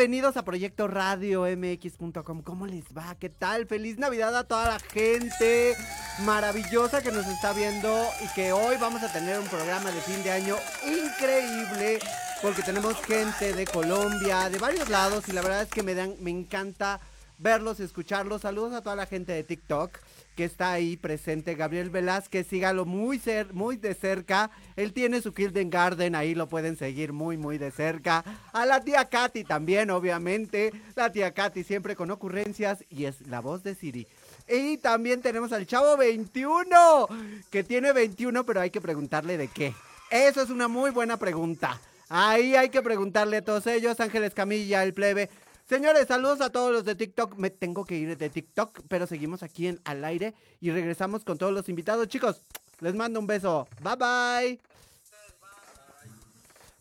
Bienvenidos a Proyecto Radio MX.com. ¿Cómo les va? ¿Qué tal? Feliz Navidad a toda la gente maravillosa que nos está viendo y que hoy vamos a tener un programa de fin de año increíble porque tenemos gente de Colombia, de varios lados y la verdad es que me dan, me encanta verlos, escucharlos. Saludos a toda la gente de TikTok que está ahí presente. Gabriel Velázquez, sígalo muy, cer muy de cerca. Él tiene su Kilden Garden, ahí lo pueden seguir muy, muy de cerca. A la tía Katy también, obviamente. La tía Katy siempre con ocurrencias y es la voz de Siri. Y también tenemos al chavo 21, que tiene 21, pero hay que preguntarle de qué. Eso es una muy buena pregunta. Ahí hay que preguntarle a todos ellos. Ángeles Camilla, el plebe. Señores, saludos a todos los de TikTok. Me tengo que ir de TikTok, pero seguimos aquí en al aire y regresamos con todos los invitados. Chicos, les mando un beso. Bye bye.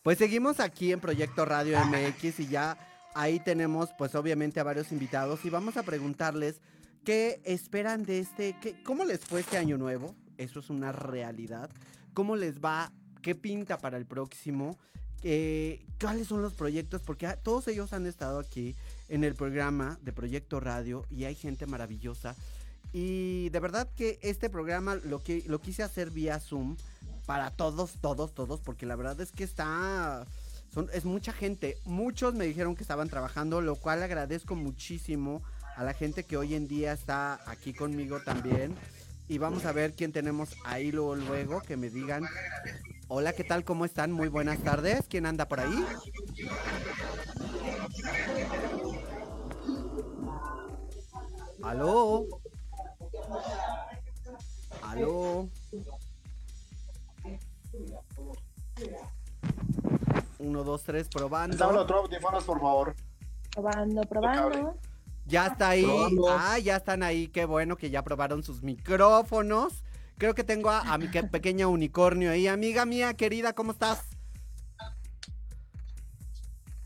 Pues seguimos aquí en Proyecto Radio MX y ya ahí tenemos pues obviamente a varios invitados y vamos a preguntarles qué esperan de este, qué, cómo les fue este año nuevo. Eso es una realidad. ¿Cómo les va? ¿Qué pinta para el próximo? eh, cuáles son los proyectos, porque todos ellos han estado aquí en el programa de Proyecto Radio y hay gente maravillosa. Y de verdad que este programa lo, que, lo quise hacer vía Zoom para todos, todos, todos, porque la verdad es que está... Es mucha gente. Muchos me dijeron que estaban trabajando, lo cual agradezco muchísimo a la gente que hoy en día está aquí conmigo también. Y vamos a ver quién tenemos ahí luego, luego, que me digan Hola, ¿qué tal? ¿Cómo están? Muy buenas tardes. ¿Quién anda por ahí? ¿Aló? ¿Aló? Uno, dos, tres, probando. otro audífonos, por favor. Probando, probando. Ya está ahí. Probando. Ah, ya están ahí. Qué bueno que ya probaron sus micrófonos. Creo que tengo a, a mi que- pequeña unicornio ahí. Amiga mía, querida, ¿cómo estás?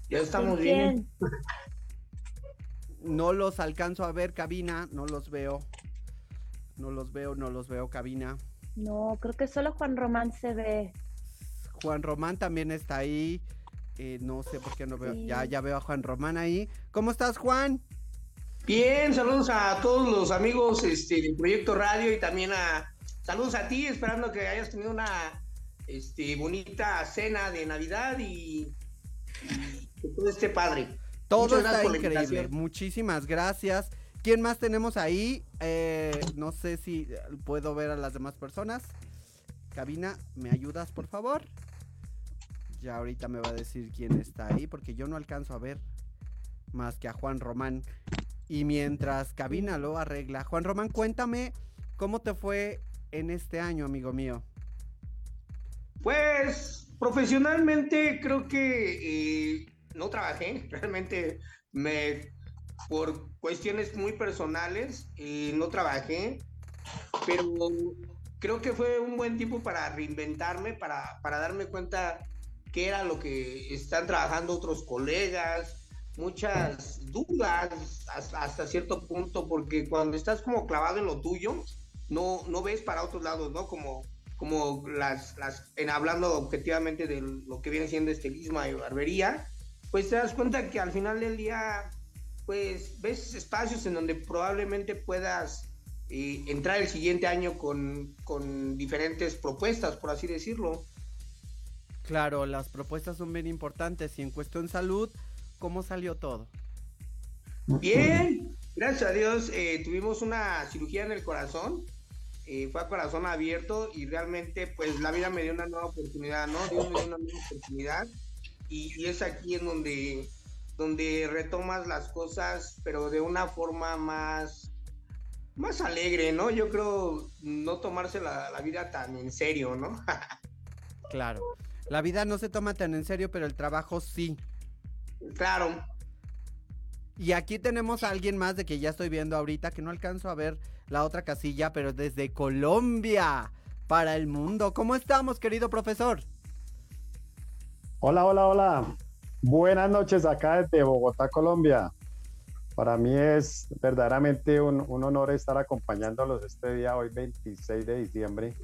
Ya estamos ¿Con bien. No los alcanzo a ver, cabina. No los veo. No los veo, no los veo, cabina. No, creo que solo Juan Román se ve. Juan Román también está ahí. Eh, no sé por qué no veo. Sí. Ya, ya veo a Juan Román ahí. ¿Cómo estás, Juan? Bien, saludos a todos los amigos este, del Proyecto Radio y también a saludos a ti, esperando que hayas tenido una este, bonita cena de Navidad y, y que todo esté padre. Todo está increíble. Muchísimas gracias. ¿Quién más tenemos ahí? Eh, no sé si puedo ver a las demás personas. Cabina, ¿me ayudas, por favor? Ya ahorita me va a decir quién está ahí, porque yo no alcanzo a ver más que a Juan Román. Y mientras Cabina lo arregla, Juan Román, cuéntame cómo te fue en este año, amigo mío. Pues profesionalmente creo que eh, no trabajé, realmente me por cuestiones muy personales eh, no trabajé, pero creo que fue un buen tiempo para reinventarme, para, para darme cuenta qué era lo que están trabajando otros colegas, muchas dudas hasta, hasta cierto punto, porque cuando estás como clavado en lo tuyo, no, no ves para otros lados, ¿no? Como, como las, las en hablando objetivamente de lo que viene siendo estilismo y barbería, pues te das cuenta que al final del día, pues ves espacios en donde probablemente puedas eh, entrar el siguiente año con, con diferentes propuestas, por así decirlo. Claro, las propuestas son bien importantes y en cuestión salud, ¿cómo salió todo? Bien, gracias a Dios eh, tuvimos una cirugía en el corazón eh, fue a corazón abierto y realmente pues la vida me dio una nueva oportunidad, ¿no? Dios me dio una nueva oportunidad y, y es aquí en donde, donde retomas las cosas, pero de una forma más, más alegre, ¿no? Yo creo no tomarse la, la vida tan en serio, ¿no? Claro. La vida no se toma tan en serio, pero el trabajo sí. claro. Y aquí tenemos a alguien más de que ya estoy viendo ahorita, que no alcanzo a ver la otra casilla, pero desde Colombia, para el mundo. ¿Cómo estamos, querido profesor? Hola, hola, hola. Buenas noches acá desde Bogotá, Colombia. Para mí es verdaderamente un, un honor estar acompañándolos este día, hoy 26 de diciembre.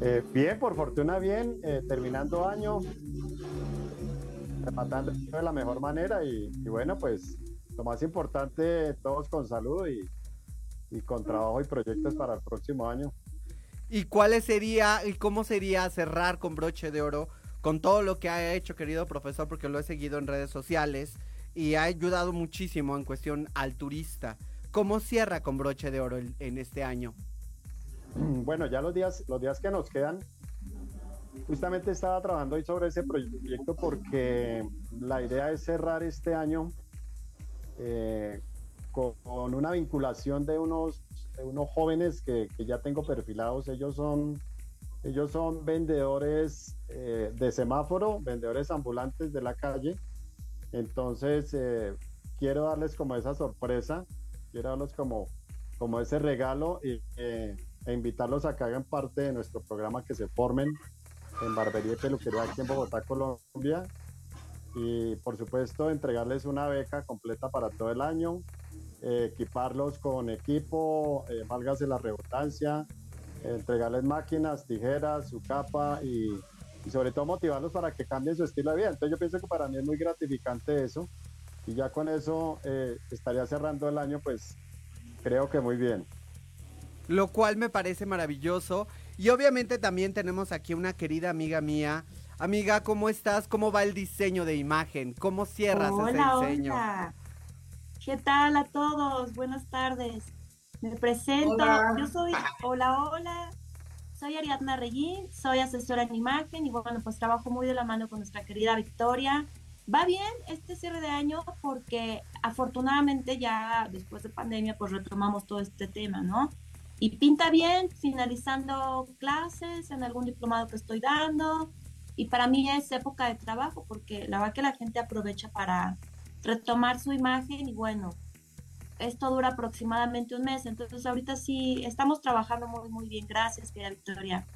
Eh, bien, por fortuna bien, eh, terminando año, rematando de la mejor manera y, bueno, pues lo más importante, todos con salud y, y con trabajo y proyectos para el próximo año. ¿Y cuál sería y cómo sería cerrar con broche de oro con todo lo que ha hecho, querido profesor, porque lo he seguido en redes sociales y ha ayudado muchísimo en cuestión al turista? ¿Cómo cierra con broche de oro en, en este año? Bueno, ya los días, los días que nos quedan, justamente estaba trabajando hoy sobre ese proyecto porque la idea es cerrar este año eh, con, con una vinculación de unos, de unos jóvenes que, que ya tengo perfilados. Ellos son, ellos son vendedores eh, de semáforo, vendedores ambulantes de la calle. Entonces, eh, quiero darles como esa sorpresa, quiero darles como, como ese regalo y, eh, e invitarlos a que hagan parte de nuestro programa, que se formen en barbería y peluquería aquí en Bogotá, Colombia. Y por supuesto, entregarles una beca completa para todo el año, equiparlos con equipo, válgase la redundancia, entregarles máquinas, tijeras, su capa y, y sobre todo motivarlos para que cambien su estilo de vida. Entonces yo pienso que para mí es muy gratificante eso y ya con eso eh, estaría cerrando el año, pues creo que muy bien. Lo cual me parece maravilloso. Y obviamente también tenemos aquí una querida amiga mía. Amiga, ¿cómo estás? ¿Cómo va el diseño de imagen? ¿Cómo cierras Hola, ese diseño? hola. ¿Qué tal a todos? Buenas tardes. Me presento. Hola. Yo soy, hola, hola. Soy Ariadna Regín, soy asesora en imagen y bueno, pues trabajo muy de la mano con nuestra querida Victoria. Va bien este cierre de año porque afortunadamente ya después de pandemia pues retomamos todo este tema, ¿no? Y pinta bien, finalizando clases en algún diplomado que estoy dando. Y para mí es época de trabajo porque la verdad que la gente aprovecha para retomar su imagen y bueno, esto dura aproximadamente un mes. Entonces ahorita sí estamos trabajando muy, muy bien. Gracias, querida Victoria.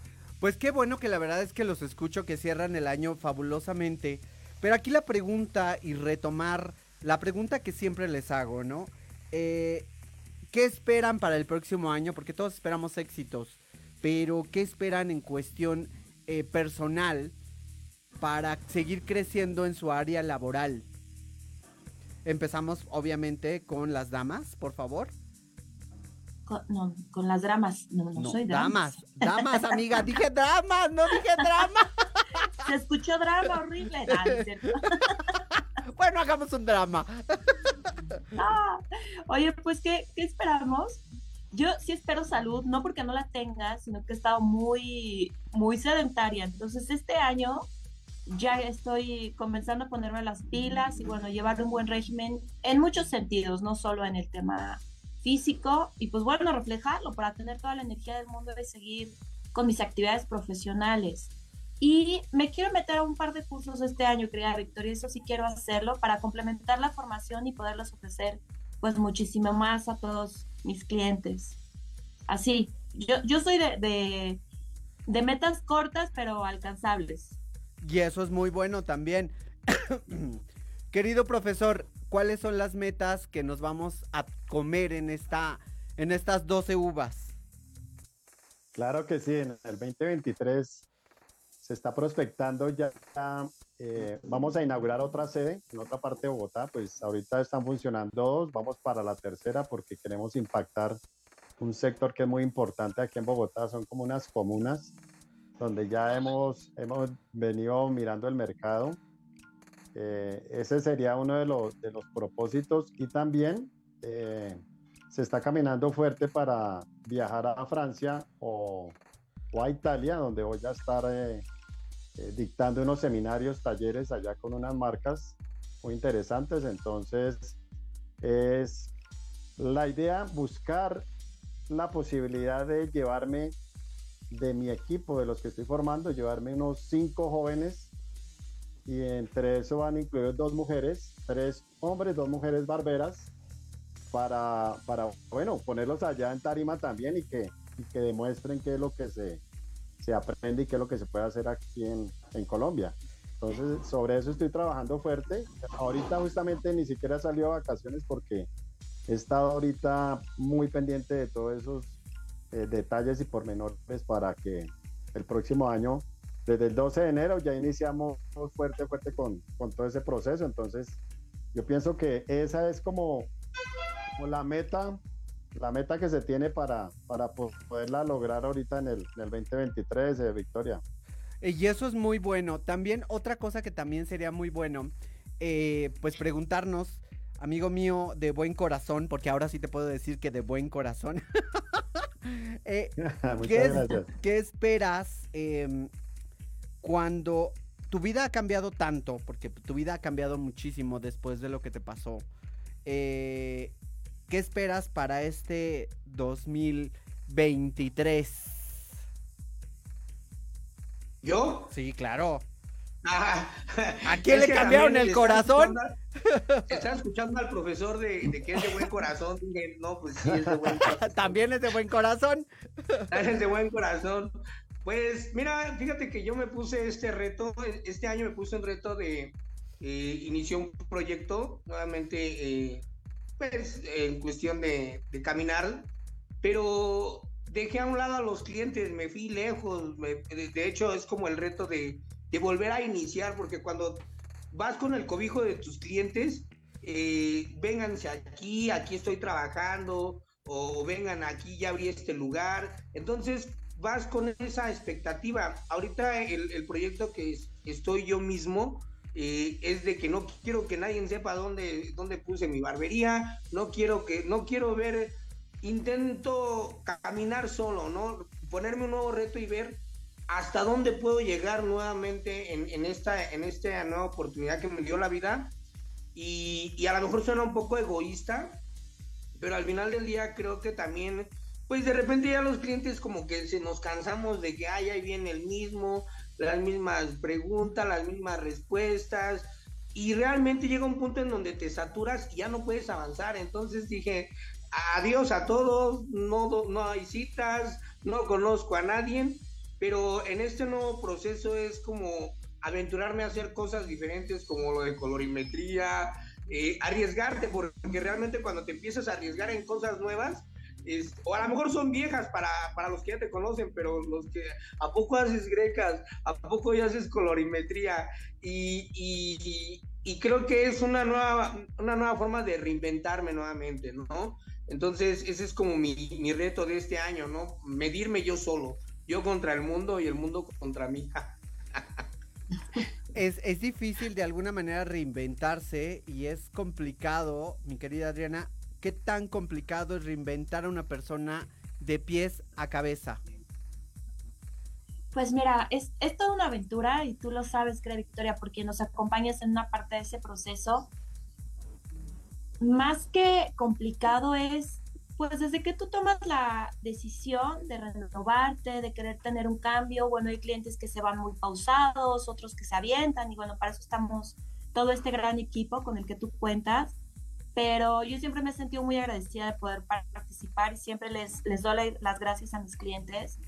Pues qué bueno que la verdad es que los escucho que cierran el año fabulosamente. Pero aquí la pregunta y retomar la pregunta que siempre les hago, ¿no? Eh, ¿Qué esperan para el próximo año? Porque todos esperamos éxitos. Pero ¿qué esperan en cuestión eh, personal para seguir creciendo en su área laboral? Empezamos obviamente con las damas, por favor. Con, no, con las dramas. No, no, No, soy drama. damas, damas, amiga. Dije dramas, no dije drama. Se escuchó drama horrible. Ah. Bueno, hagamos un drama. Ah, Oye, pues, ¿qué, ¿qué esperamos? Yo sí espero salud, no porque no la tenga, sino que he estado muy, muy sedentaria. Entonces, este año ya estoy comenzando a ponerme las pilas y, bueno, llevar un buen régimen en muchos sentidos, no solo en el tema físico. Y, pues, bueno, reflejarlo para tener toda la energía del mundo y seguir con mis actividades profesionales. Y me quiero meter a un par de cursos este año, querida Victoria, eso sí quiero hacerlo para complementar la formación y poderlos ofrecer pues muchísimo más a todos mis clientes. Así, yo, yo soy de, de, de metas cortas pero alcanzables. Y eso es muy bueno también. Querido profesor, ¿cuáles son las metas que nos vamos a comer en esta en estas 12 uvas? Claro que sí, en el 2023 se está prospectando ya, eh, vamos a inaugurar otra sede en otra parte de Bogotá, pues ahorita están funcionando dos, vamos para la tercera porque queremos impactar un sector que es muy importante aquí en Bogotá, son como unas comunas donde ya hemos, hemos venido mirando el mercado. Eh, ese sería uno de los, de los propósitos y también eh, se está caminando fuerte para viajar a Francia o, a Italia, donde voy a estar eh, eh, dictando unos seminarios, talleres allá con unas marcas muy interesantes. Entonces, es la idea buscar la posibilidad de llevarme de mi equipo, de los que estoy formando, llevarme unos cinco jóvenes y entre eso van incluidos dos mujeres, tres hombres, dos mujeres barberas para, para, bueno, ponerlos allá en tarima también y que, que demuestren qué es lo que se, se aprende y qué es lo que se puede hacer aquí en, en Colombia. Entonces, sobre eso estoy trabajando fuerte. Ahorita justamente ni siquiera salió a vacaciones porque he estado ahorita muy pendiente de todos esos eh, detalles y pormenores para que el próximo año, desde el 12 de enero, ya iniciamos fuerte, fuerte con, con todo ese proceso. Entonces, yo pienso que esa es como la meta, la meta que se tiene para, para poderla lograr ahorita en el, 2023 de Victoria. Y eso es muy bueno. También otra cosa que también sería muy bueno, eh, pues preguntarnos, amigo mío de buen corazón, porque ahora sí te puedo decir que de buen corazón. Eh, ¿qué, esperas em, cuando tu vida ha cambiado tanto? Porque tu vida ha cambiado muchísimo después de lo que te pasó. Eh, ¿Qué esperas para este 2023? ¿Yo? Sí, claro. ¿A quién le cambiaron el corazón? Están escuchando al profesor de, que es de buen corazón. no, pues sí, es de buen corazón. ¿También es de buen corazón? Es de buen corazón. Pues mira, fíjate que yo me puse este reto, este año me puse un reto de eh, iniciar un proyecto, nuevamente eh, pues, en cuestión de, caminar, pero dejé a un lado a los clientes, me fui lejos, de, hecho es como el reto de, volver a iniciar, porque cuando vas con el cobijo de tus clientes, eh, vénganse aquí, aquí estoy trabajando, o vengan aquí, ya abrí este lugar, entonces vas con esa expectativa. Ahorita el, el proyecto que estoy yo mismo, eh, es de que no quiero que nadie sepa dónde, dónde puse mi barbería, no quiero que, no quiero ver, intento caminar solo, ¿no? Ponerme un nuevo reto y ver hasta dónde puedo llegar nuevamente en, esta, en esta nueva oportunidad que me dio la vida. Y, a lo mejor suena un poco egoísta, pero al final del día creo que también, pues de repente ya los clientes como que se nos cansamos de que, ay, ahí viene el mismo, las mismas preguntas, las mismas respuestas, y realmente llega un punto en donde te saturas y ya no puedes avanzar. Entonces dije, adiós a todos, no, no hay citas, no conozco a nadie, pero en este nuevo proceso es como aventurarme a hacer cosas diferentes como lo de colorimetría, eh, arriesgarte, porque realmente cuando te empiezas a arriesgar en cosas nuevas, o a lo mejor son viejas para, para, los que ya te conocen, pero los que a poco haces grecas, a poco ya haces colorimetría y, y, y, creo que es una nueva, una nueva forma de reinventarme nuevamente, ¿no? Entonces ese es como mi, mi reto de este año, ¿no? Medirme yo solo, yo contra el mundo y el mundo contra mí. Es, es, difícil de alguna manera reinventarse y es complicado, mi querida Adriana, ¿Qué tan complicado es reinventar a una persona de pies a cabeza? Pues mira, es, es toda una aventura y tú lo sabes, creo, Victoria, porque nos acompañas en una parte de ese proceso. Más que complicado es, pues desde que tú tomas la decisión de renovarte, de querer tener un cambio, bueno, hay clientes que se van muy pausados, otros que se avientan y bueno, para eso estamos todo este gran equipo con el que tú cuentas pero yo siempre me he sentido muy agradecida de poder participar y siempre les, doy las gracias a mis clientes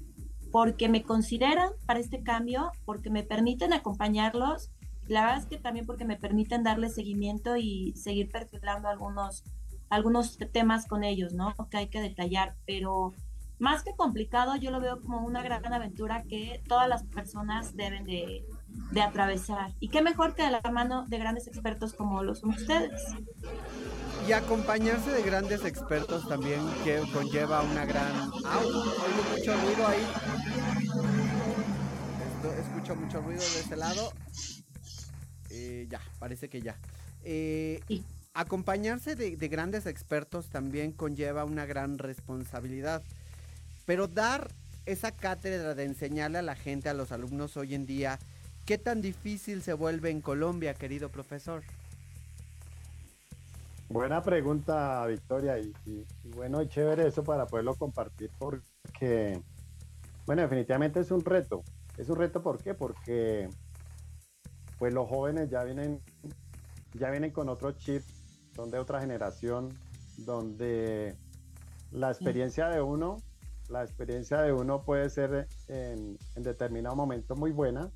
porque me consideran para este cambio, porque me permiten acompañarlos, la verdad es que también porque me permiten darle seguimiento y seguir perfilando algunos, algunos temas con ellos, ¿no? Que hay que detallar, pero más que complicado, yo lo veo como una gran aventura que todas las personas deben de, de atravesar. Y qué mejor que de la mano de grandes expertos como los son ustedes. Y acompañarse de grandes expertos también que conlleva una gran... ¡Au! Oigo mucho ruido ahí. escucho mucho ruido de este lado. Eh, ya, parece que ya. Eh, acompañarse de, de grandes expertos también conlleva una gran responsabilidad. Pero dar esa cátedra de enseñarle a la gente, a los alumnos hoy en día, ¿qué tan difícil se vuelve en Colombia, querido profesor? Buena pregunta, Victoria, y, y- bueno chévere eso para poderlo compartir porque, bueno, definitivamente es un reto. Es un reto, ¿por qué? Porque pues los jóvenes ya vienen, ya vienen con otro chip, son de otra generación, donde la experiencia de uno, la experiencia de uno puede ser en, determinado momento muy buena,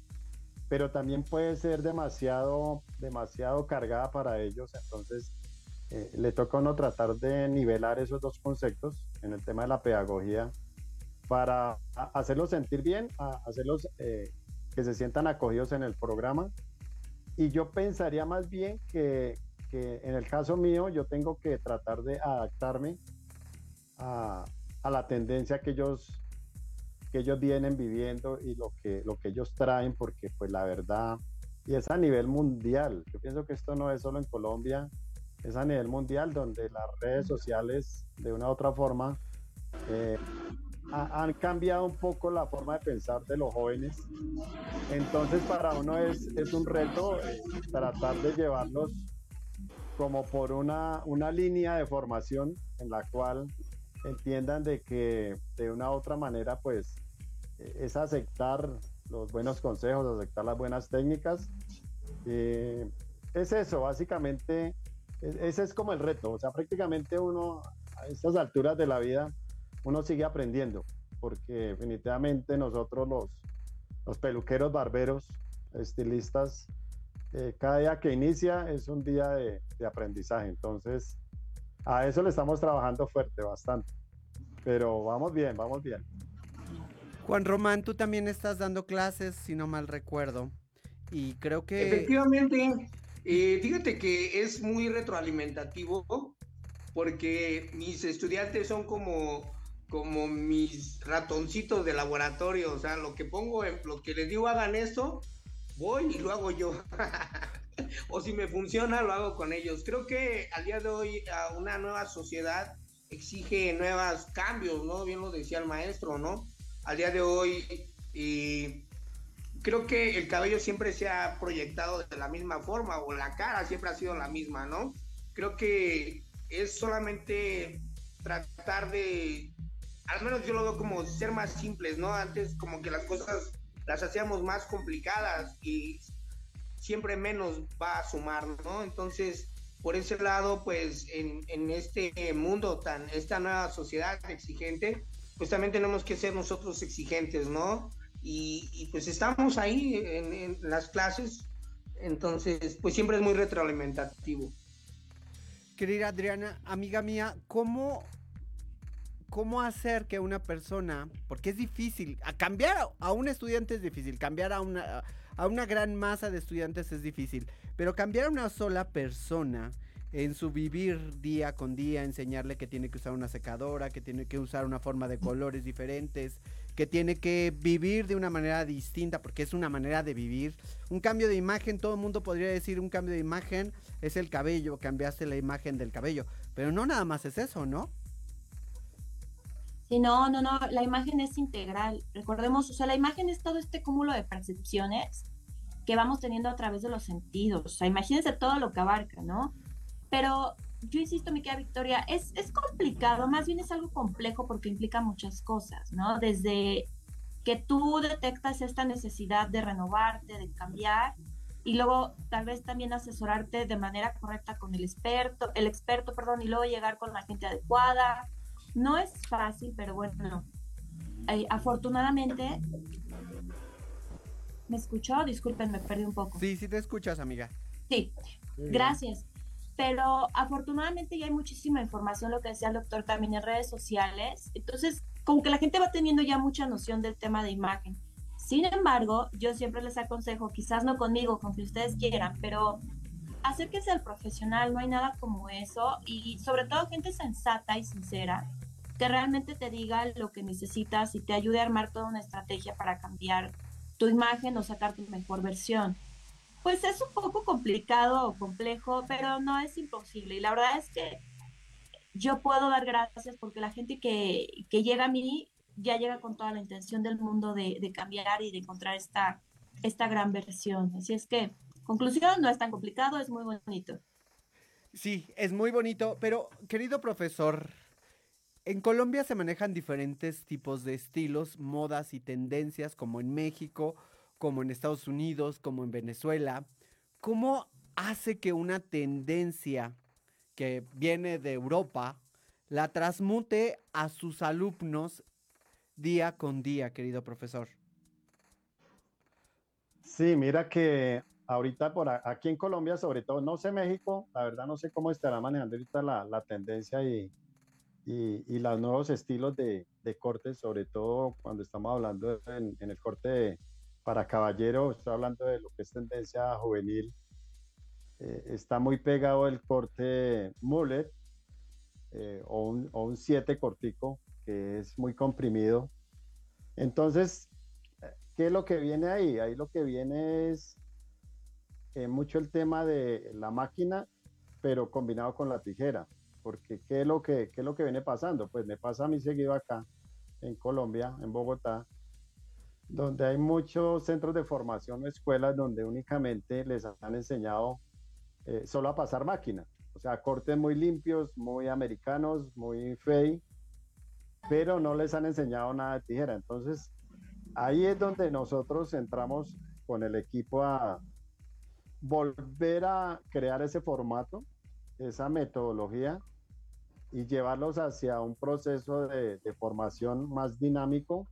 pero también puede ser demasiado, demasiado cargada para ellos. Entonces, eh, le toca a uno tratar de nivelar esos dos conceptos en el tema de la pedagogía para hacerlos sentir bien, hacerlos eh, que se sientan acogidos en el programa. Y yo pensaría más bien que, que en el caso mío yo tengo que tratar de adaptarme a, a la tendencia que ellos, que ellos vienen viviendo y lo que, lo que ellos traen, porque pues la verdad, y es a nivel mundial. Yo pienso que esto no es solo en Colombia, es a nivel mundial donde las redes sociales de una u otra forma eh, ha- han cambiado un poco la forma de pensar de los jóvenes. Entonces para uno es, es un reto eh, tratar de llevarlos como por una, una línea de formación en la cual entiendan de que de una u otra manera pues eh, es aceptar los buenos consejos, aceptar las buenas técnicas. Eh, es eso, básicamente, ese es como el reto. O sea, prácticamente uno a estas alturas de la vida, uno sigue aprendiendo, porque definitivamente nosotros los, los peluqueros, barberos, estilistas, eh, cada día que inicia es un día de, de aprendizaje. Entonces, a eso le estamos trabajando fuerte, bastante. Pero vamos bien, vamos bien. Juan Román, tú también estás dando clases, si no mal recuerdo. Y creo que... Efectivamente, eh, fíjate que es muy retroalimentativo porque mis estudiantes son como, como mis ratoncitos de laboratorio, o sea, lo que pongo, en, lo que les digo hagan esto, voy y lo hago yo. o si me funciona, lo hago con ellos. Creo que al día de hoy a una nueva sociedad exige nuevos cambios, ¿no? Bien lo decía el maestro, ¿no? Al día de hoy... Y creo que el cabello siempre se ha proyectado de la misma forma o la cara siempre ha sido la misma, ¿no? Creo que es solamente tratar de, al menos yo lo veo como ser más simples, ¿no? Antes como que las cosas las hacíamos más complicadas y siempre menos va a sumar, ¿no? Entonces, por ese lado, pues en, en este mundo tan, esta nueva sociedad exigente, pues también tenemos que ser nosotros exigentes, ¿no? y, pues estamos ahí en, en, las clases, entonces pues siempre es muy retroalimentativo. Querida Adriana, amiga mía, ¿cómo, cómo hacer que una persona, porque es difícil, cambiar a, a un estudiante es difícil, cambiar a una, a una gran masa de estudiantes es difícil, pero cambiar a una sola persona en su vivir día con día, enseñarle que tiene que usar una secadora, que tiene que usar una forma de colores diferentes, que tiene que vivir de una manera distinta, porque es una manera de vivir. Un cambio de imagen, todo el mundo podría decir un cambio de imagen es el cabello, cambiaste la imagen del cabello, pero no nada más es eso, ¿no? Sí, no, no, no, la imagen es integral. Recordemos, o sea, la imagen es todo este cúmulo de percepciones que vamos teniendo a través de los sentidos. O sea, imagínense todo lo que abarca, ¿no? Pero yo insisto, mi querida Victoria, es, es complicado, más bien es algo complejo porque implica muchas cosas, ¿no? Desde que tú detectas esta necesidad de renovarte, de cambiar, y luego tal vez también asesorarte de manera correcta con el experto, el experto, perdón, y luego llegar con la gente adecuada. No es fácil, pero bueno, eh, afortunadamente... ¿Me escuchó? Disculpen, me perdí un poco. Sí, sí te escuchas, amiga. Sí, gracias pero afortunadamente ya hay muchísima información, lo que decía el doctor también en redes sociales, entonces como que la gente va teniendo ya mucha noción del tema de imagen. Sin embargo, yo siempre les aconsejo, quizás no conmigo, con que ustedes quieran, pero acérquense al profesional, no hay nada como eso, y sobre todo gente sensata y sincera, que realmente te diga lo que necesitas y te ayude a armar toda una estrategia para cambiar tu imagen o sacar tu mejor versión. Pues es un poco complicado o complejo, pero no es imposible. Y la verdad es que yo puedo dar gracias porque la gente que, que llega a mí ya llega con toda la intención del mundo de, de, cambiar y de encontrar esta, esta gran versión. Así es que, conclusión, no es tan complicado, es muy bonito. Sí, es muy bonito, pero querido profesor, en Colombia se manejan diferentes tipos de estilos, modas y tendencias, como en México, como en Estados Unidos, como en Venezuela. ¿Cómo hace que una tendencia que viene de Europa la transmute a sus alumnos día con día, querido profesor? Sí, mira que ahorita por aquí en Colombia, sobre todo, no sé México, la verdad no sé cómo estará manejando ahorita la, la tendencia y, y, y, los nuevos estilos de, de corte, sobre todo cuando estamos hablando en, en el corte para caballero, estoy hablando de lo que es tendencia juvenil, eh, está muy pegado el corte mullet eh, o un 7 cortico, que es muy comprimido. Entonces, ¿qué es lo que viene ahí? Ahí lo que viene es eh, mucho el tema de la máquina, pero combinado con la tijera. Porque ¿qué es, lo que, ¿qué es lo que viene pasando? Pues me pasa a mí seguido acá, en Colombia, en Bogotá, donde hay muchos centros de formación o escuelas donde únicamente les han enseñado eh, solo a pasar máquina. O sea, cortes muy limpios, muy americanos, muy fey, pero no les han enseñado nada de tijera. Entonces, ahí es donde nosotros entramos con el equipo a volver a crear ese formato, esa metodología y llevarlos hacia un proceso de, de formación más dinámico,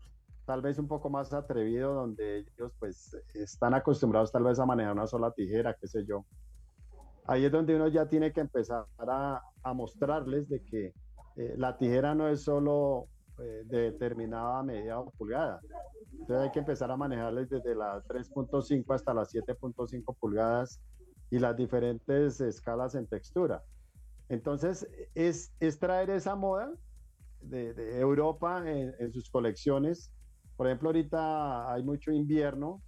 tal vez un poco más atrevido, donde ellos pues están acostumbrados tal vez a manejar una sola tijera, qué sé yo. Ahí es donde uno ya tiene que empezar a, a mostrarles de que eh, la tijera no es solo eh, de determinada medida o pulgada. Entonces hay que empezar a manejarles desde las 3.5 hasta las 7.5 pulgadas y las diferentes escalas en textura. Entonces es, es traer esa moda de, Europa en, sus colecciones. Por ejemplo, ahorita hay mucho invierno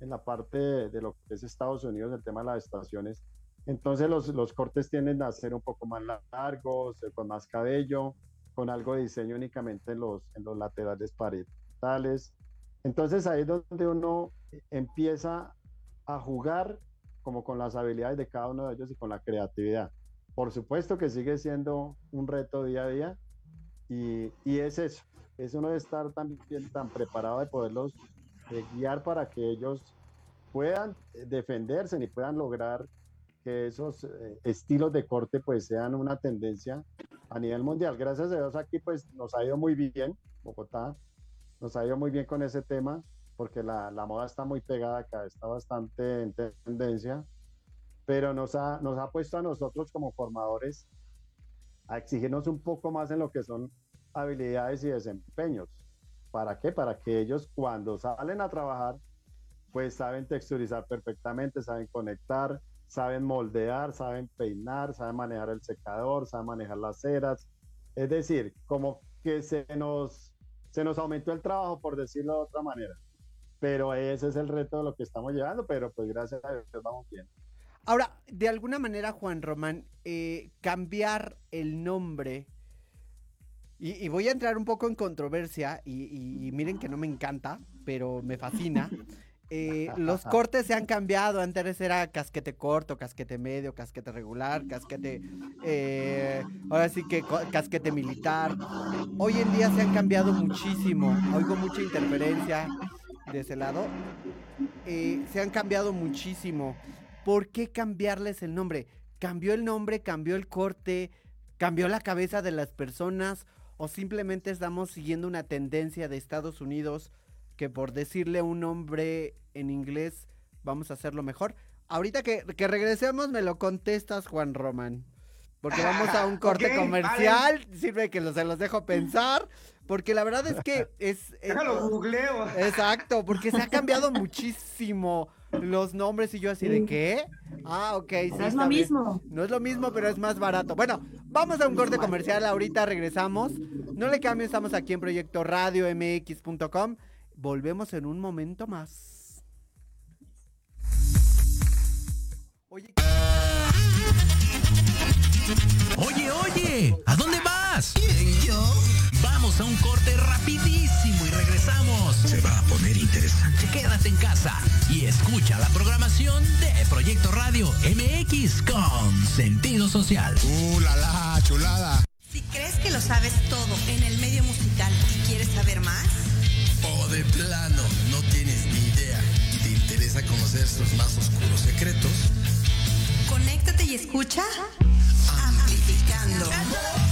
en la parte de, de lo que es Estados Unidos, el tema de las estaciones. Entonces los, los, cortes tienden a ser un poco más largos, eh, con más cabello, con algo de diseño únicamente en los, en los laterales parietales. Entonces ahí es donde uno empieza a jugar como con las habilidades de cada uno de ellos y con la creatividad. Por supuesto que sigue siendo un reto día a día y, y es eso, es uno de estar también tan preparado de poderlos eh, guiar para que ellos puedan defenderse y puedan lograr que esos eh, estilos de corte pues sean una tendencia a nivel mundial. Gracias a Dios aquí pues nos ha ido muy bien, Bogotá nos ha ido muy bien con ese tema porque la, la moda está muy pegada acá, está bastante en tendencia, pero nos ha, nos ha puesto a nosotros como formadores a exigirnos un poco más en lo que son habilidades y desempeños. ¿Para qué? Para que ellos cuando salen a trabajar pues saben texturizar perfectamente, saben conectar, saben moldear, saben peinar, saben manejar el secador, saben manejar las ceras. Es decir, como que se nos, se nos aumentó el trabajo, por decirlo de otra manera. Pero ese es el reto de lo que estamos llevando, pero pues gracias a Dios vamos bien. Ahora, de alguna manera, Juan Román, eh, cambiar el nombre, y, y, voy a entrar un poco en controversia, y, y, y miren que no me encanta, pero me fascina. Eh, los cortes se han cambiado. Antes era casquete corto, casquete medio, casquete regular, casquete. Eh, ahora sí que casquete militar. Hoy en día se han cambiado muchísimo. Oigo mucha interferencia de ese lado. Eh, se han cambiado muchísimo. ¿Por qué cambiarles el nombre? ¿Cambió el nombre? ¿Cambió el corte? ¿Cambió la cabeza de las personas? ¿O simplemente estamos siguiendo una tendencia de Estados Unidos? que por decirle un nombre en inglés vamos a hacerlo mejor. Ahorita que, que regresemos me lo contestas, Juan Román. Porque vamos a un corte okay, comercial, vale. sirve que los, se los dejo pensar, porque la verdad es que es. Eh, es googleo. Exacto, porque se ha cambiado muchísimo los nombres y yo así de qué. Ah, ok. Sí, no es lo mismo. No es lo mismo, pero es más barato. Bueno, vamos a un corte comercial. Ahorita regresamos. No le cambien, estamos aquí en Proyecto Radio MX.com. Volvemos en un momento más. Oye. Oye, oye, ¿a dónde vas? ¿Quién, yo? Vamos a un corte rapidísimo y regresamos. Se va a poner interesante. Quédate en casa y escucha la programación de Proyecto Radio MX con sentido social. ¡Uh, la, la chulada! Si crees que lo sabes todo en el medio musical y quieres saber más, o de plano no tienes ni idea y te interesa conocer sus más oscuros secretos, conéctate y escucha Amplificando. Donde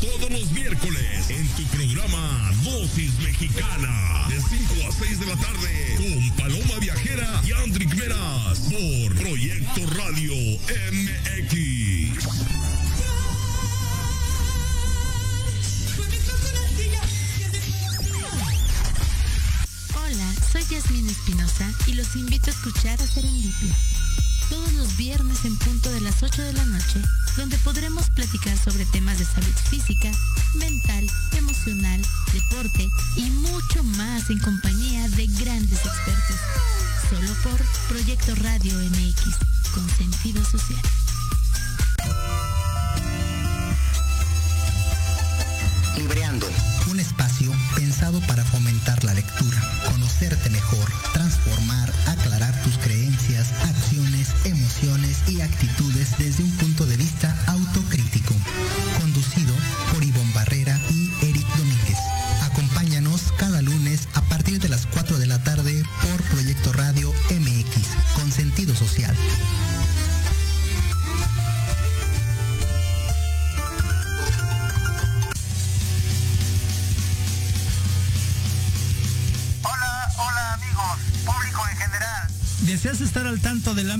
Todos los miércoles en tu programa Dosis Mexicana de 5 a 6 de la tarde con Paloma Viajera y Andrick Meras por Proyecto Radio MX. Hola, soy Yasmín Espinosa y los invito a escuchar a Serendipia. Todos los viernes en punto de las 8 de la noche, donde podremos platicar sobre temas de salud física, mental, emocional, deporte y mucho más en compañía de grandes expertos. Solo por Proyecto Radio MX, con sentido social. Libreando. Un espacio pensado para fomentar la lectura, conocerte mejor, transformar, aclarar tus creencias, acciones, emociones y actitudes desde un punto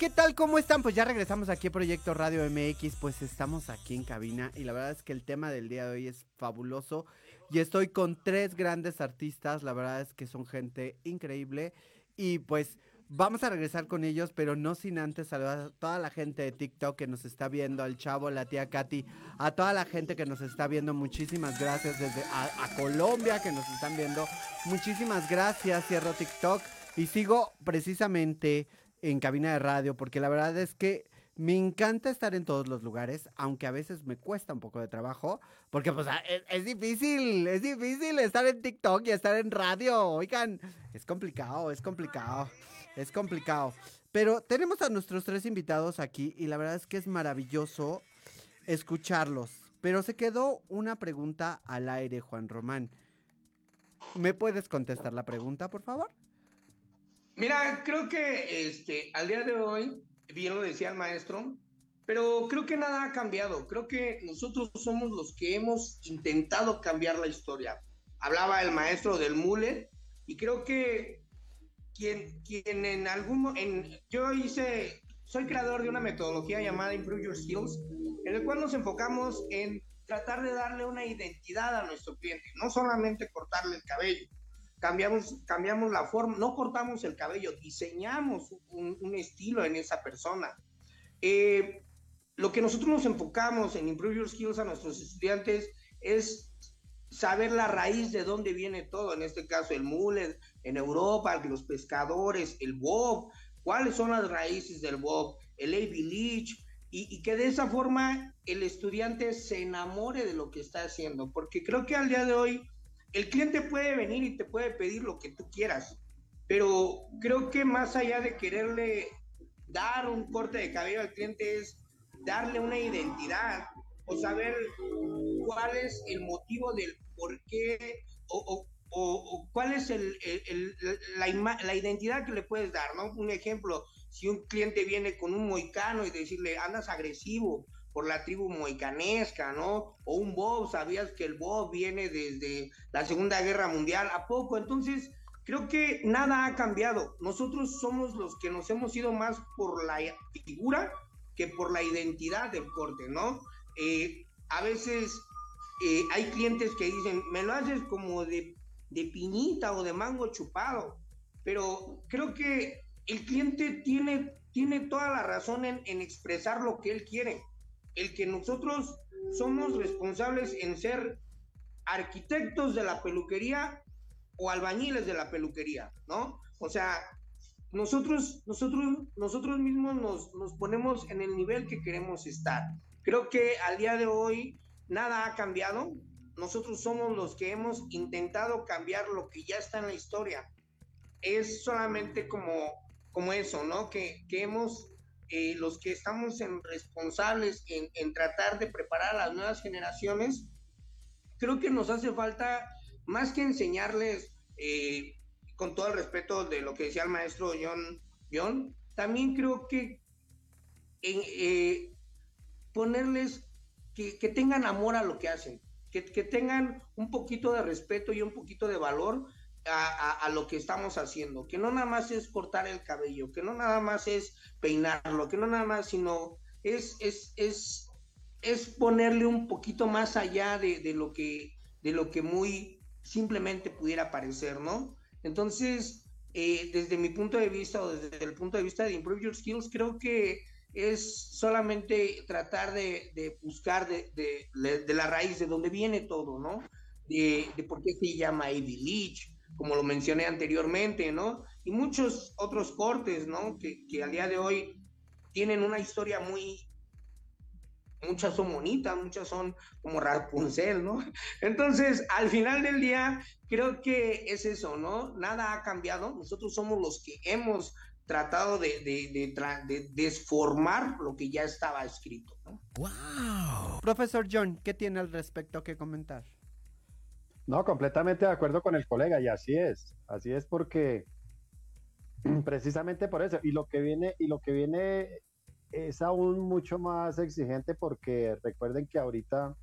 ¿qué tal? ¿Cómo están? Pues ya regresamos aquí a Proyecto Radio MX, pues estamos aquí en cabina y la verdad es que el tema del día de hoy es fabuloso y estoy con tres grandes artistas, la verdad es que son gente increíble y pues vamos a regresar con ellos, pero no sin antes saludar a toda la gente de TikTok que nos está viendo, al chavo, la tía Katy, a toda la gente que nos está viendo, muchísimas gracias desde a Colombia que nos están viendo, muchísimas gracias, cierro TikTok y sigo precisamente en cabina de radio, porque la verdad es que me encanta estar en todos los lugares, aunque a veces me cuesta un poco de trabajo, porque pues ah, es, es difícil, es difícil estar en TikTok y estar en radio, oigan, es complicado, es complicado, es complicado. Pero tenemos a nuestros tres invitados aquí y la verdad es que es maravilloso escucharlos. Pero se quedó una pregunta al aire, Juan Román. ¿Me puedes contestar la pregunta, por favor? Mira, creo que este, al día de hoy, bien lo decía el maestro, pero creo que nada ha cambiado. Creo que nosotros somos los que hemos intentado cambiar la historia. Hablaba el maestro del mullet y creo que quien, quien en algún en yo hice soy creador de una metodología llamada Improve Your Skills, en el cual nos enfocamos en tratar de darle una identidad a nuestro cliente, no solamente cortarle el cabello. Cambiamos, cambiamos la forma, no cortamos el cabello, diseñamos un, un estilo en esa persona. Eh, lo que nosotros nos enfocamos en Improve Your Skills a nuestros estudiantes es saber la raíz de dónde viene todo, en este caso el mullet en Europa, los pescadores, el bob, cuáles son las raíces del bob, el Ivy Leach, y, que de esa forma el estudiante se enamore de lo que está haciendo, porque creo que al día de hoy el cliente puede venir y te puede pedir lo que tú quieras, pero creo que más allá de quererle dar un corte de cabello al cliente es darle una identidad o saber cuál es el motivo del por qué o, cuál es la, identidad que le puedes dar, ¿no? Un ejemplo, si un cliente viene con un moicano y decirle, andas agresivo por la tribu moicanesca, ¿no? O un Bob, sabías que el Bob viene desde la Segunda Guerra Mundial, ¿a poco? Entonces, creo que nada ha cambiado. Nosotros somos los que nos hemos ido más por la figura que por la identidad del corte, ¿no? Eh, a veces eh, hay clientes que dicen, me lo haces como de, de piñita o de mango chupado, pero creo que el cliente tiene, tiene toda la razón en, en, expresar lo que él quiere. El que nosotros somos responsables en ser arquitectos de la peluquería o albañiles de la peluquería, ¿no? O sea, nosotros, nosotros, nosotros mismos nos, nos ponemos en el nivel que queremos estar. Creo que al día de hoy nada ha cambiado. Nosotros somos los que hemos intentado cambiar lo que ya está en la historia. Es solamente como, como eso, ¿no? Que, que hemos, eh, los que estamos en responsables en, en, tratar de preparar a las nuevas generaciones, creo que nos hace falta, más que enseñarles, eh, con todo el respeto de lo que decía el maestro John, John también creo que eh, ponerles que, que, tengan amor a lo que hacen, que, que, tengan un poquito de respeto y un poquito de valor a, a, lo que estamos haciendo, que no nada más es cortar el cabello, que no nada más es peinarlo, que no nada más, sino es, es, es, es ponerle un poquito más allá de, de, lo que, de lo que muy simplemente pudiera parecer, ¿no? Entonces, eh, desde mi punto de vista o desde el punto de vista de Improve Your Skills, creo que es solamente tratar de, buscar de, de, la raíz de dónde viene todo, ¿no? De, por qué se llama Ivy Leach, como lo mencioné anteriormente, ¿no? Y muchos otros cortes, ¿no? Que, que al día de hoy tienen una historia muy, muchas son bonitas, muchas son como Rapunzel, ¿no? Entonces, al final del día, creo que es eso, ¿no? Nada ha cambiado, nosotros somos los que hemos tratado de, de, de, desformar lo que ya estaba escrito. ¿no? ¡Wow! Profesor John, ¿qué tiene al respecto que comentar? No, completamente de acuerdo con el colega, y así es, así es porque precisamente por eso, y lo que viene, y lo que viene es aún mucho más exigente porque recuerden que ahorita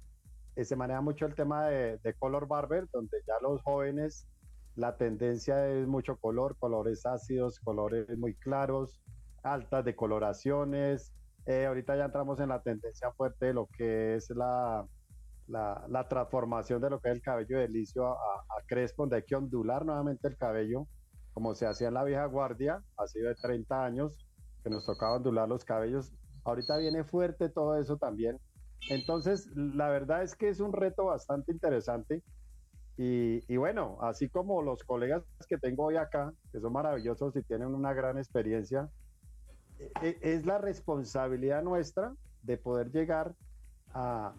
se maneja mucho el tema de, color barber, donde ya los jóvenes la tendencia es mucho color, colores ácidos, colores muy claros, altas decoloraciones. Eh, ahorita ya entramos en la tendencia fuerte de lo que es la, la, transformación de lo que es el cabello de licio a, a, crespo, donde hay que ondular nuevamente el cabello, como se hacía en la vieja guardia, hace de 30 años, nos tocaba ondular los cabellos. Ahorita viene fuerte todo eso también. Entonces, la verdad es que es un reto bastante interesante. Y, bueno, así como los colegas que tengo hoy acá, que son maravillosos y tienen una gran experiencia, e, es la responsabilidad nuestra de poder llegar a,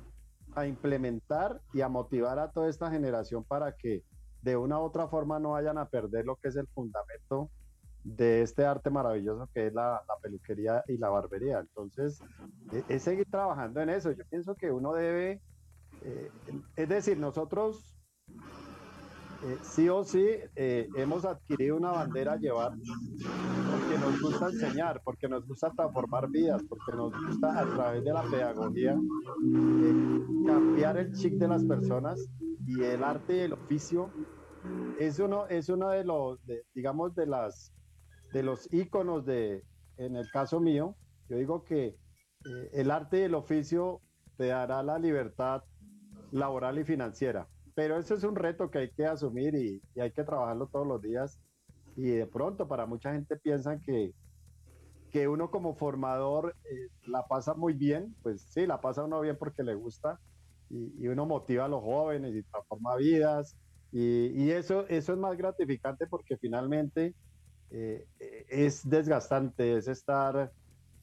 a implementar y a motivar a toda esta generación para que de una u otra forma no vayan a perder lo que es el fundamento de este arte maravilloso que es la, peluquería y la barbería. Entonces, e, es, seguir trabajando en eso. Yo pienso que uno debe, eh, es decir, nosotros eh, sí o sí eh, hemos adquirido una bandera a llevar porque nos gusta enseñar, porque nos gusta transformar vidas, porque nos gusta a través de la pedagogía cambiar el chic de las personas y el arte y el oficio. Es uno, es uno de los, digamos, de las de los íconos de, en el caso mío, Yo digo que eh, el arte y el oficio te dará la libertad laboral y financiera, pero eso es un reto que hay que asumir y, hay que trabajarlo todos los días. Y de pronto para mucha gente piensan que, que uno como formador eh, la pasa muy bien, pues sí, la pasa uno bien porque le gusta y, uno motiva a los jóvenes y transforma vidas y, eso, eso es más gratificante porque finalmente eh, es desgastante, es estar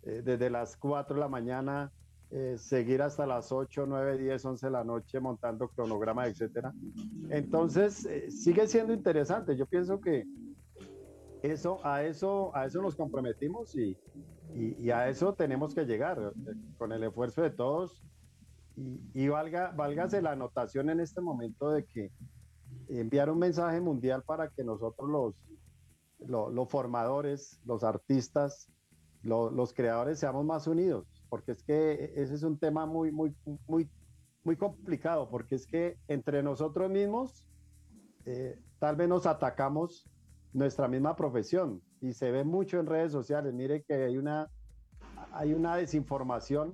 eh, desde las 4 de la mañana, eh, seguir hasta las 8, 9, 10, 11 de la noche montando cronogramas, etcétera. Entonces, sigue siendo interesante. Yo pienso que eso, a, eso, a eso nos comprometimos y, y, a eso tenemos que llegar con el esfuerzo de todos. Y, y valga, válgase la anotación en este momento de que enviar un mensaje mundial para que nosotros los, los, formadores, los artistas, los creadores seamos más unidos, porque es que ese es un tema muy, muy, muy, muy complicado, porque es que entre nosotros mismos eh, tal vez nos atacamos nuestra misma profesión y se ve mucho en redes sociales. Mire que hay una, hay una desinformación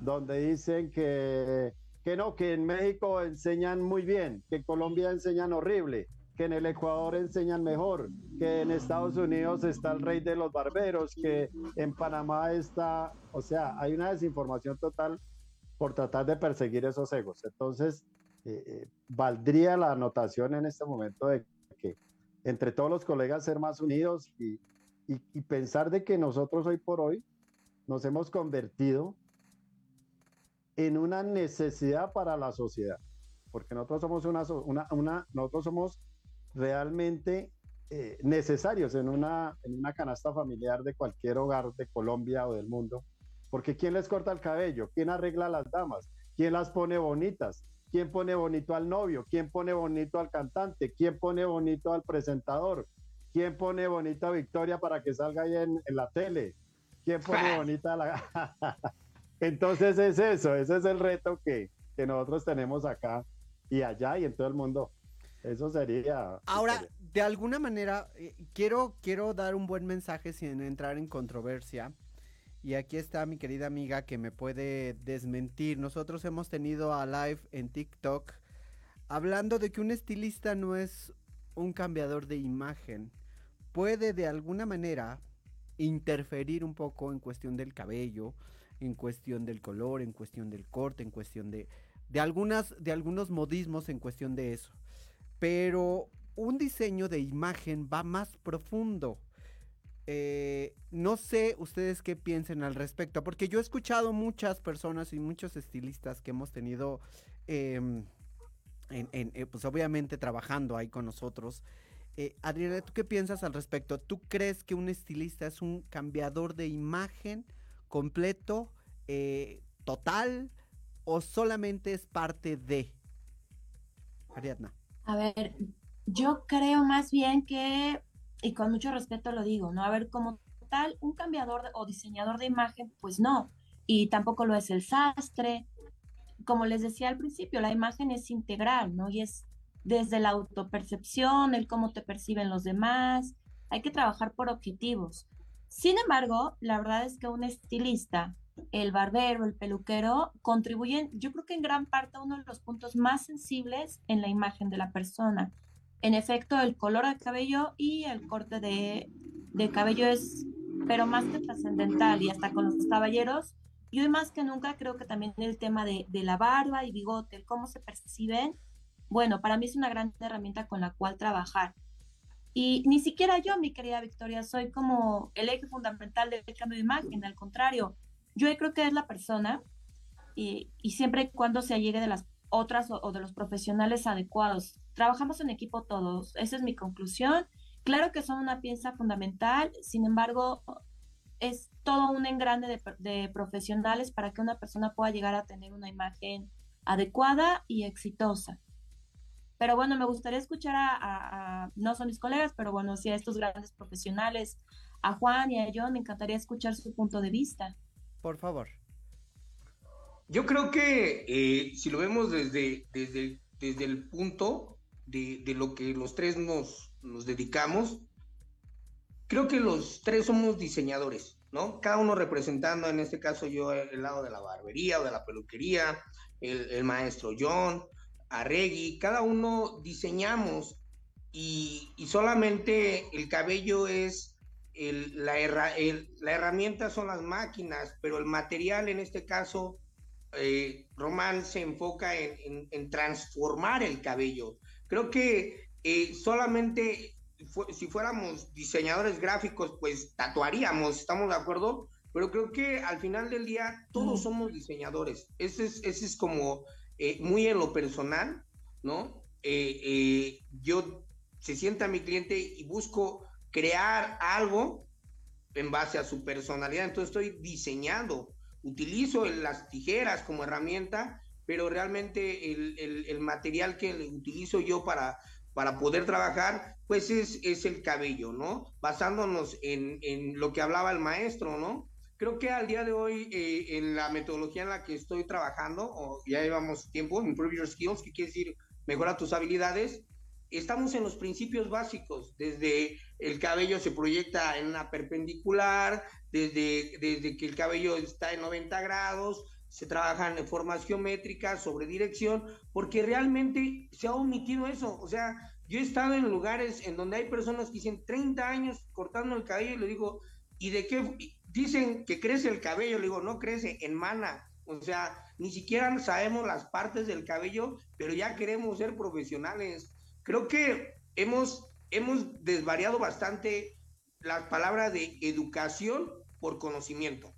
donde dicen que que no, que en México enseñan muy bien, que en Colombia enseñan horrible, que en el Ecuador enseñan mejor, que en Estados Unidos está el rey de los barberos, que en Panamá está, o sea, hay una desinformación total por tratar de perseguir esos egos. Entonces, eh, eh, valdría la anotación en este momento de que entre todos los colegas ser más unidos y, pensar de que nosotros hoy por hoy nos hemos convertido en una necesidad para la sociedad, porque nosotros somos una, una, nosotros somos realmente eh, necesarios en una, en una canasta familiar de cualquier hogar de Colombia o del mundo, porque ¿quién les corta el cabello? ¿Quién arregla a las damas? ¿Quién las pone bonitas? ¿Quién pone bonito al novio? ¿Quién pone bonito al cantante? ¿Quién pone bonito al presentador? ¿Quién pone bonita a Victoria para que salga ahí en, en la tele? ¿Quién pone bonita a la... Entonces es eso, ese es el reto que, nosotros tenemos acá y allá y en todo el mundo. Eso sería. Ahora, de alguna manera, eh, quiero, quiero dar un buen mensaje sin entrar en controversia. Y aquí está mi querida amiga que me puede desmentir. Nosotros hemos tenido a live en TikTok hablando de que un estilista no es un cambiador de imagen. Puede de alguna manera interferir un poco en cuestión del cabello, en cuestión del color, en cuestión del corte, en cuestión de, de, algunas, de algunos modismos en cuestión de eso. Pero un diseño de imagen va más profundo. Eh, no sé ustedes qué piensen al respecto, porque yo he escuchado muchas personas y muchos estilistas que hemos tenido, em, eh, pues obviamente trabajando ahí con nosotros. Eh, Adriana, ¿tú qué piensas al respecto? ¿Tú crees que un estilista es un cambiador de imagen completo, eh, total, o solamente es parte de? Ariadna. A ver, yo creo más bien que, y con mucho respeto lo digo, ¿no? A ver, como tal, un cambiador o diseñador de imagen, pues no. Y tampoco lo es el sastre. Como les decía al principio, la imagen es integral, ¿no? Y es desde la autopercepción, el cómo te perciben los demás. Hay que trabajar por objetivos. Sin embargo, la verdad es que un estilista, el barbero, el peluquero, contribuyen, yo creo que en gran parte a uno de los puntos más sensibles en la imagen de la persona. En efecto, el color del cabello y el corte de, cabello es, pero más que trascendental, y hasta con los caballeros, y hoy más que nunca creo que también el tema de, de la barba y bigote, cómo se perciben, bueno, para mí es una gran herramienta con la cual trabajar. Y ni siquiera yo, mi querida Victoria, soy como el eje fundamental del cambio de imagen, al contrario, yo creo que es la persona y, siempre y cuando se llegue de las otras o, de los profesionales adecuados. Trabajamos en equipo todos, esa es mi conclusión. Claro que son una pieza fundamental, sin embargo, es todo un engrane de profesionales para que una persona pueda llegar a tener una imagen adecuada y exitosa. Pero bueno, me gustaría escuchar a, no son mis colegas, pero bueno, sí a estos grandes profesionales, a Juan y a John, me encantaría escuchar su punto de vista. Por favor. Yo creo que eh, si lo vemos desde, desde, desde el punto de, de, lo que los tres nos, nos dedicamos, creo que los tres somos diseñadores. ¿no? Cada uno representando, en este caso yo, el lado de la barbería o de la peluquería, el, maestro John, Arregui, cada uno diseñamos y, solamente el cabello es la, la, herramienta son las máquinas, pero el material en este caso, eh, Román se enfoca en, transformar el cabello. Creo que eh, solamente si fuéramos diseñadores gráficos, pues tatuaríamos, ¿estamos de acuerdo? Pero creo que al final del día todos somos diseñadores. Ese es, ese es como eh, muy en lo personal, ¿no? Eh, eh, yo se sienta mi cliente y busco crear algo en base a su personalidad. Entonces estoy diseñando, utilizo las tijeras como herramienta, pero realmente el, el, el material que utilizo yo para, para poder trabajar, pues es, es el cabello, ¿no? Basándonos en, en, lo que hablaba el maestro, ¿no? Creo que al día de hoy, eh, en la metodología en la que estoy trabajando, o ya llevamos tiempo, Improve Your Skills, que quiere decir mejora tus habilidades, estamos en los principios básicos, desde el cabello se proyecta en una perpendicular, desde, desde que el cabello está en 90 grados, se trabajan en formas geométricas, sobre dirección, porque realmente se ha omitido eso. O sea, yo he estado en lugares en donde hay personas que dicen 30 años cortando el cabello y le digo, ¿y de qué? Dicen que crece el cabello, le digo, no crece, en mana. O sea, ni siquiera sabemos las partes del cabello, pero ya queremos ser profesionales. Creo que hemos, hemos desvariado bastante las palabras de educación por conocimiento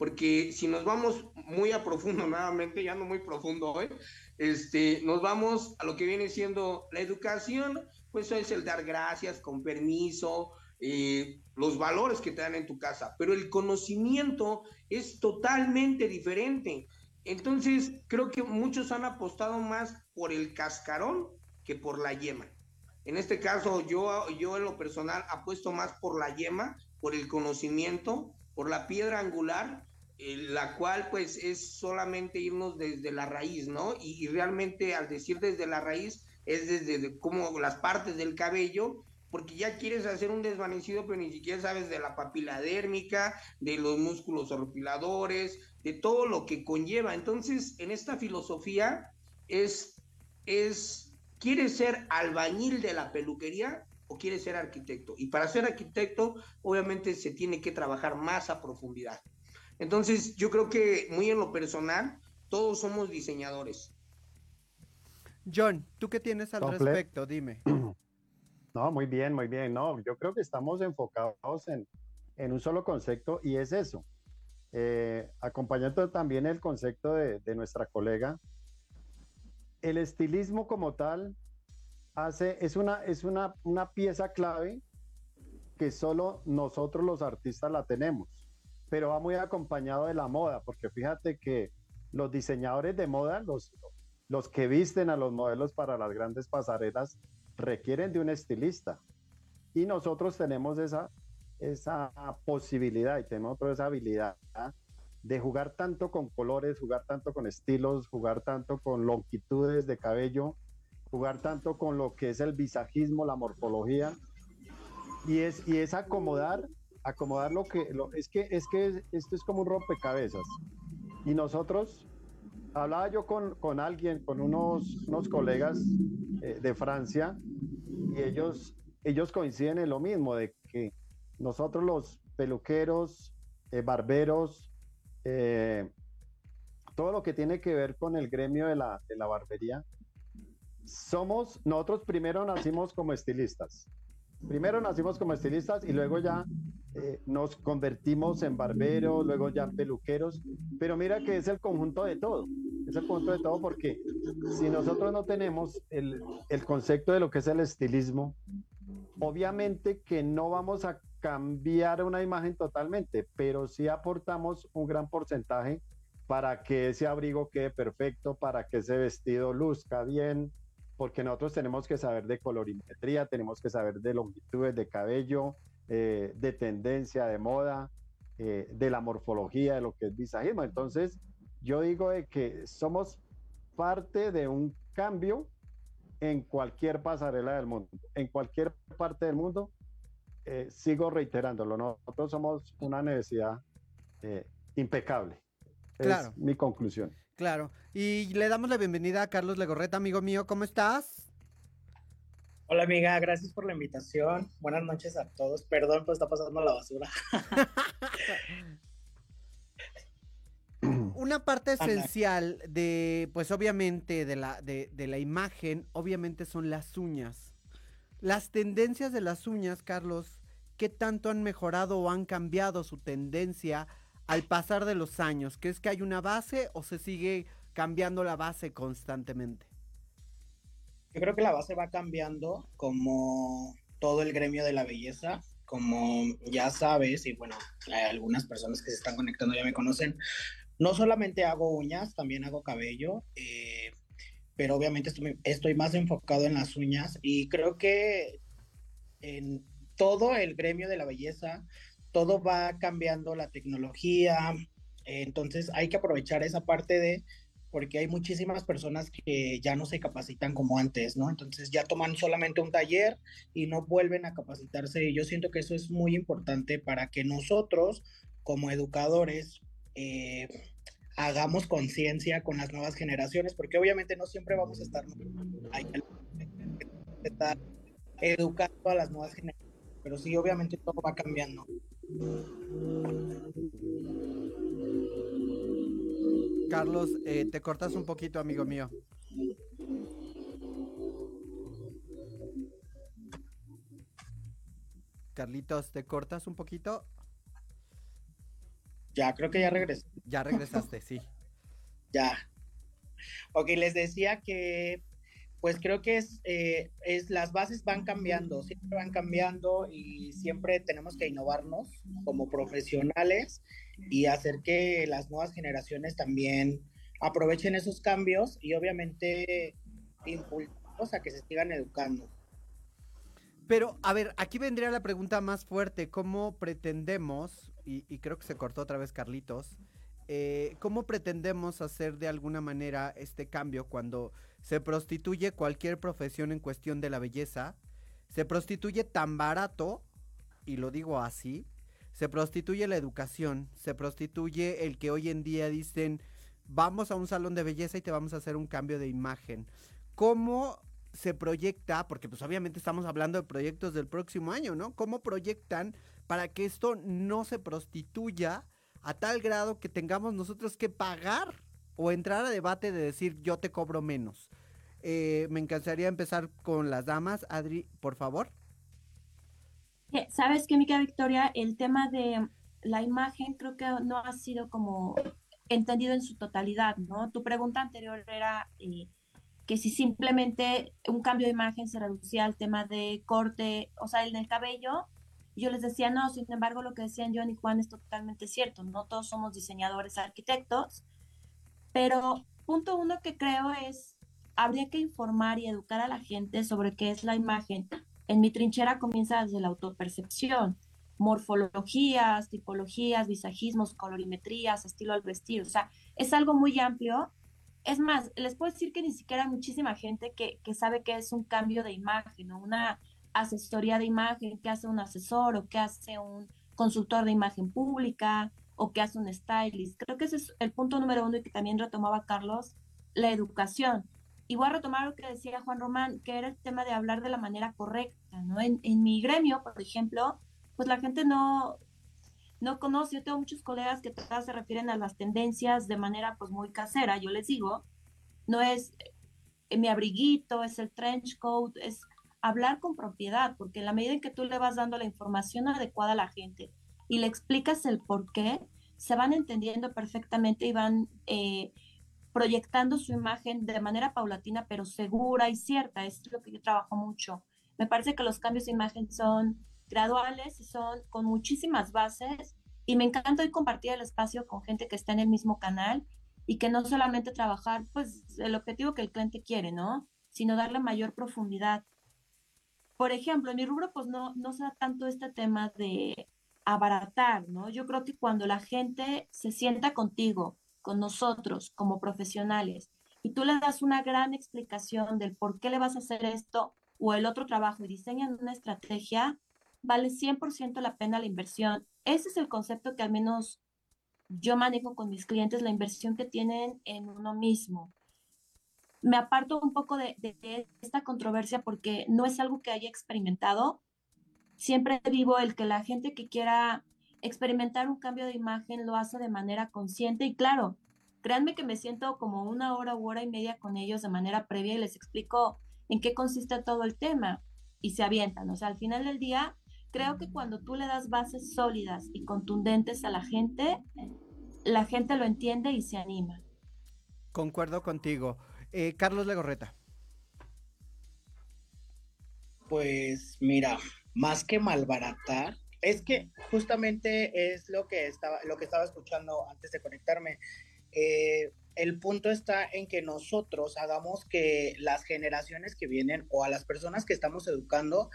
porque si nos vamos muy a profundo nuevamente, ya no muy profundo hoy, este, nos vamos a lo que viene siendo la educación, pues es el dar gracias con permiso, eh, los valores que te dan en tu casa, pero el conocimiento es totalmente diferente. Entonces, creo que muchos han apostado más por el cascarón por la yema. En este caso, yo, yo en lo personal apuesto más por la yema, por el conocimiento, por la piedra angular, eh, la cual pues es solamente irnos desde la raíz, ¿no? Y, realmente al decir desde la raíz es desde como las partes del cabello, porque ya quieres hacer un desvanecido, pero ni siquiera sabes de la papila dérmica, de los músculos orpiladores, de todo lo que conlleva. Entonces, en esta filosofía es, es, ¿quieres ser albañil de la peluquería? o quieres ser arquitecto. Y para ser arquitecto, obviamente se tiene que trabajar más a profundidad. Entonces, yo creo que muy en lo personal, todos somos diseñadores. John, ¿tú qué tienes al respecto? Dime. No, muy bien, muy bien. No, yo creo que estamos enfocados en, en un solo concepto y es eso. Eh, acompañando también el concepto de, de, nuestra colega, el estilismo como tal hace, es, una, es una, una pieza clave que solo nosotros los artistas la tenemos pero va muy acompañado de la moda, porque fíjate que los diseñadores de moda, los, los que visten a los modelos para las grandes pasarelas, requieren de un estilista. Y nosotros tenemos esa, esa posibilidad y tenemos esa habilidad de jugar tanto con colores, jugar tanto con estilos, jugar tanto con longitudes de cabello, jugar tanto con lo que es el visajismo, la morfología, y es, y es acomodar acomodar lo que lo, es que es que esto es como un rompecabezas. Y nosotros hablaba yo con, con alguien con unos, unos colegas eh, de Francia y ellos ellos coinciden en lo mismo de que nosotros los peluqueros eh, barberos eh, todo lo que tiene que ver con el gremio de la, de la barbería somos nosotros primero nacimos como estilistas. Primero nacimos como estilistas y luego ya eh, nos convertimos en barberos, luego ya peluqueros, pero mira que es el conjunto de todo, es el conjunto de todo porque si nosotros no tenemos el, el concepto de lo que es el estilismo, obviamente que no vamos a cambiar una imagen totalmente, pero sí aportamos un gran porcentaje para que ese abrigo quede perfecto, para que ese vestido luzca bien, porque nosotros tenemos que saber de colorimetría, tenemos que saber de longitudes de cabello, eh, de tendencia, de moda, eh, de la morfología, de lo que es visajismo. Entonces, yo digo de que somos parte de un cambio en cualquier pasarela del mundo, en cualquier parte del mundo. Eh, sigo reiterándolo, nosotros somos una necesidad eh, impecable. Es mi conclusión. Claro. Y le damos la bienvenida a Carlos Legorreta, amigo mío. ¿Cómo estás? Hola amiga, gracias por la invitación. Buenas noches a todos. Perdón, pues está pasando la basura. Una parte esencial de, pues obviamente, de la, de, de la imagen, obviamente son las uñas. Las tendencias de las uñas, Carlos, ¿qué tanto han mejorado o han cambiado su tendencia al pasar de los años? ¿Crees que hay una base o se sigue cambiando la base constantemente? Yo creo que la base va cambiando como todo el gremio de la belleza. Como ya sabes, y bueno, hay algunas personas que se están conectando ya me conocen, no solamente hago uñas, también hago cabello, eh, pero obviamente estoy, estoy, más enfocado en las uñas y creo que en todo el gremio de la belleza, todo va cambiando la tecnología, entonces hay que aprovechar esa parte de porque hay muchísimas personas que ya no se capacitan como antes, ¿no? Entonces ya toman solamente un taller y no vuelven a capacitarse. Y yo siento que eso es muy importante para que nosotros, como educadores, eh, hagamos conciencia con las nuevas generaciones, porque obviamente no siempre vamos a estar, estar educando a las nuevas generaciones, pero sí, obviamente todo va cambiando. Carlos, eh, te cortas un poquito, amigo mío. Carlitos, ¿te cortas un poquito? Ya, creo que ya regresé. Ya regresaste, sí. Ya. Ok, les decía que pues creo que es, eh, es, las bases van cambiando, siempre van cambiando y siempre tenemos que innovarnos como profesionales y hacer que las nuevas generaciones también aprovechen esos cambios y obviamente impulsamos a que se sigan educando. Pero, a ver, aquí vendría la pregunta más fuerte, ¿cómo pretendemos, y, creo que se cortó otra vez Carlitos, eh, ¿cómo pretendemos hacer de alguna manera este cambio cuando se prostituye cualquier profesión en cuestión de la belleza? Se prostituye tan barato, y lo digo así, se prostituye la educación, se prostituye el que hoy en día dicen, vamos a un salón de belleza y te vamos a hacer un cambio de imagen. ¿Cómo se proyecta, porque pues obviamente estamos hablando de proyectos del próximo año, ¿no? ¿Cómo proyectan para que esto no se prostituya a tal grado que tengamos nosotros que pagar o entrar a debate de decir yo te cobro menos. Eh, me encantaría empezar con las damas. Adri, por favor. Eh, Sabes que, Mica Victoria, el tema de la imagen creo que no ha sido como entendido en su totalidad, ¿no? Tu pregunta anterior era eh, que si simplemente un cambio de imagen se reducía al tema de corte, o sea, el del cabello, yo les decía, no, sin embargo, lo que decían John y Juan es totalmente cierto, no todos somos diseñadores arquitectos, pero punto uno que creo es, habría que informar y educar a la gente sobre qué es la imagen. En mi trinchera comienza desde la autopercepción, morfologías, tipologías, visajismos, colorimetrías, estilo al vestir, o sea, es algo muy amplio. Es más, les puedo decir que ni siquiera hay muchísima gente que, que sabe que es un cambio de imagen o una asesoría de imagen, qué hace un asesor o qué hace un consultor de imagen pública o qué hace un stylist. Creo que ese es el punto número uno y que también retomaba Carlos, la educación. Y voy a retomar lo que decía Juan Román, que era el tema de hablar de la manera correcta, ¿no? En, en mi gremio, por ejemplo, pues la gente no, no conoce, yo tengo muchos colegas que todas se refieren a las tendencias de manera pues muy casera, yo les digo, no es eh, mi abriguito, es el trench coat, es hablar con propiedad, porque en la medida en que tú le vas dando la información adecuada a la gente y le explicas el por qué, se van entendiendo perfectamente y van eh, proyectando su imagen de manera paulatina, pero segura y cierta. Es lo que yo trabajo mucho. Me parece que los cambios de imagen son graduales y son con muchísimas bases y me encanta hoy compartir el espacio con gente que está en el mismo canal y que no solamente trabajar pues el objetivo que el cliente quiere, ¿no? Sino darle mayor profundidad por ejemplo, en mi rubro, pues no, no se da tanto este tema de abaratar, ¿no? Yo creo que cuando la gente se sienta contigo, con nosotros como profesionales, y tú le das una gran explicación del por qué le vas a hacer esto o el otro trabajo y diseñan una estrategia, vale 100% la pena la inversión. Ese es el concepto que al menos yo manejo con mis clientes, la inversión que tienen en uno mismo. Me aparto un poco de, de esta controversia porque no es algo que haya experimentado. Siempre vivo el que la gente que quiera experimentar un cambio de imagen lo hace de manera consciente y claro, créanme que me siento como una hora u hora y media con ellos de manera previa y les explico en qué consiste todo el tema y se avientan. O sea, al final del día, creo que cuando tú le das bases sólidas y contundentes a la gente, la gente lo entiende y se anima. Concuerdo contigo. Eh, Carlos Legorreta. Pues mira, más que malbaratar, es que justamente es lo que estaba, lo que estaba escuchando antes de conectarme. Eh, el punto está en que nosotros hagamos que las generaciones que vienen o a las personas que estamos educando,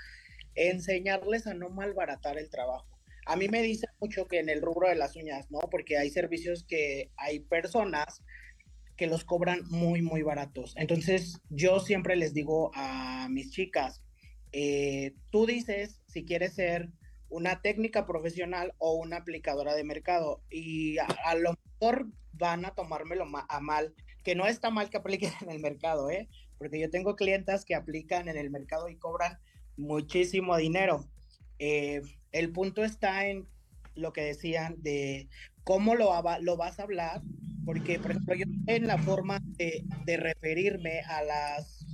enseñarles a no malbaratar el trabajo. A mí me dice mucho que en el rubro de las uñas, ¿no? Porque hay servicios que hay personas que los cobran muy, muy baratos. Entonces, yo siempre les digo a mis chicas, eh, tú dices si quieres ser una técnica profesional o una aplicadora de mercado y a, lo mejor van a tomármelo a mal, que no está mal que apliquen en el mercado, ¿eh? Porque yo tengo clientas que aplican en el mercado y cobran muchísimo dinero. Eh, el punto está en lo que decían de cómo lo, lo vas a hablar, porque, por ejemplo, yo en la forma de, referirme a las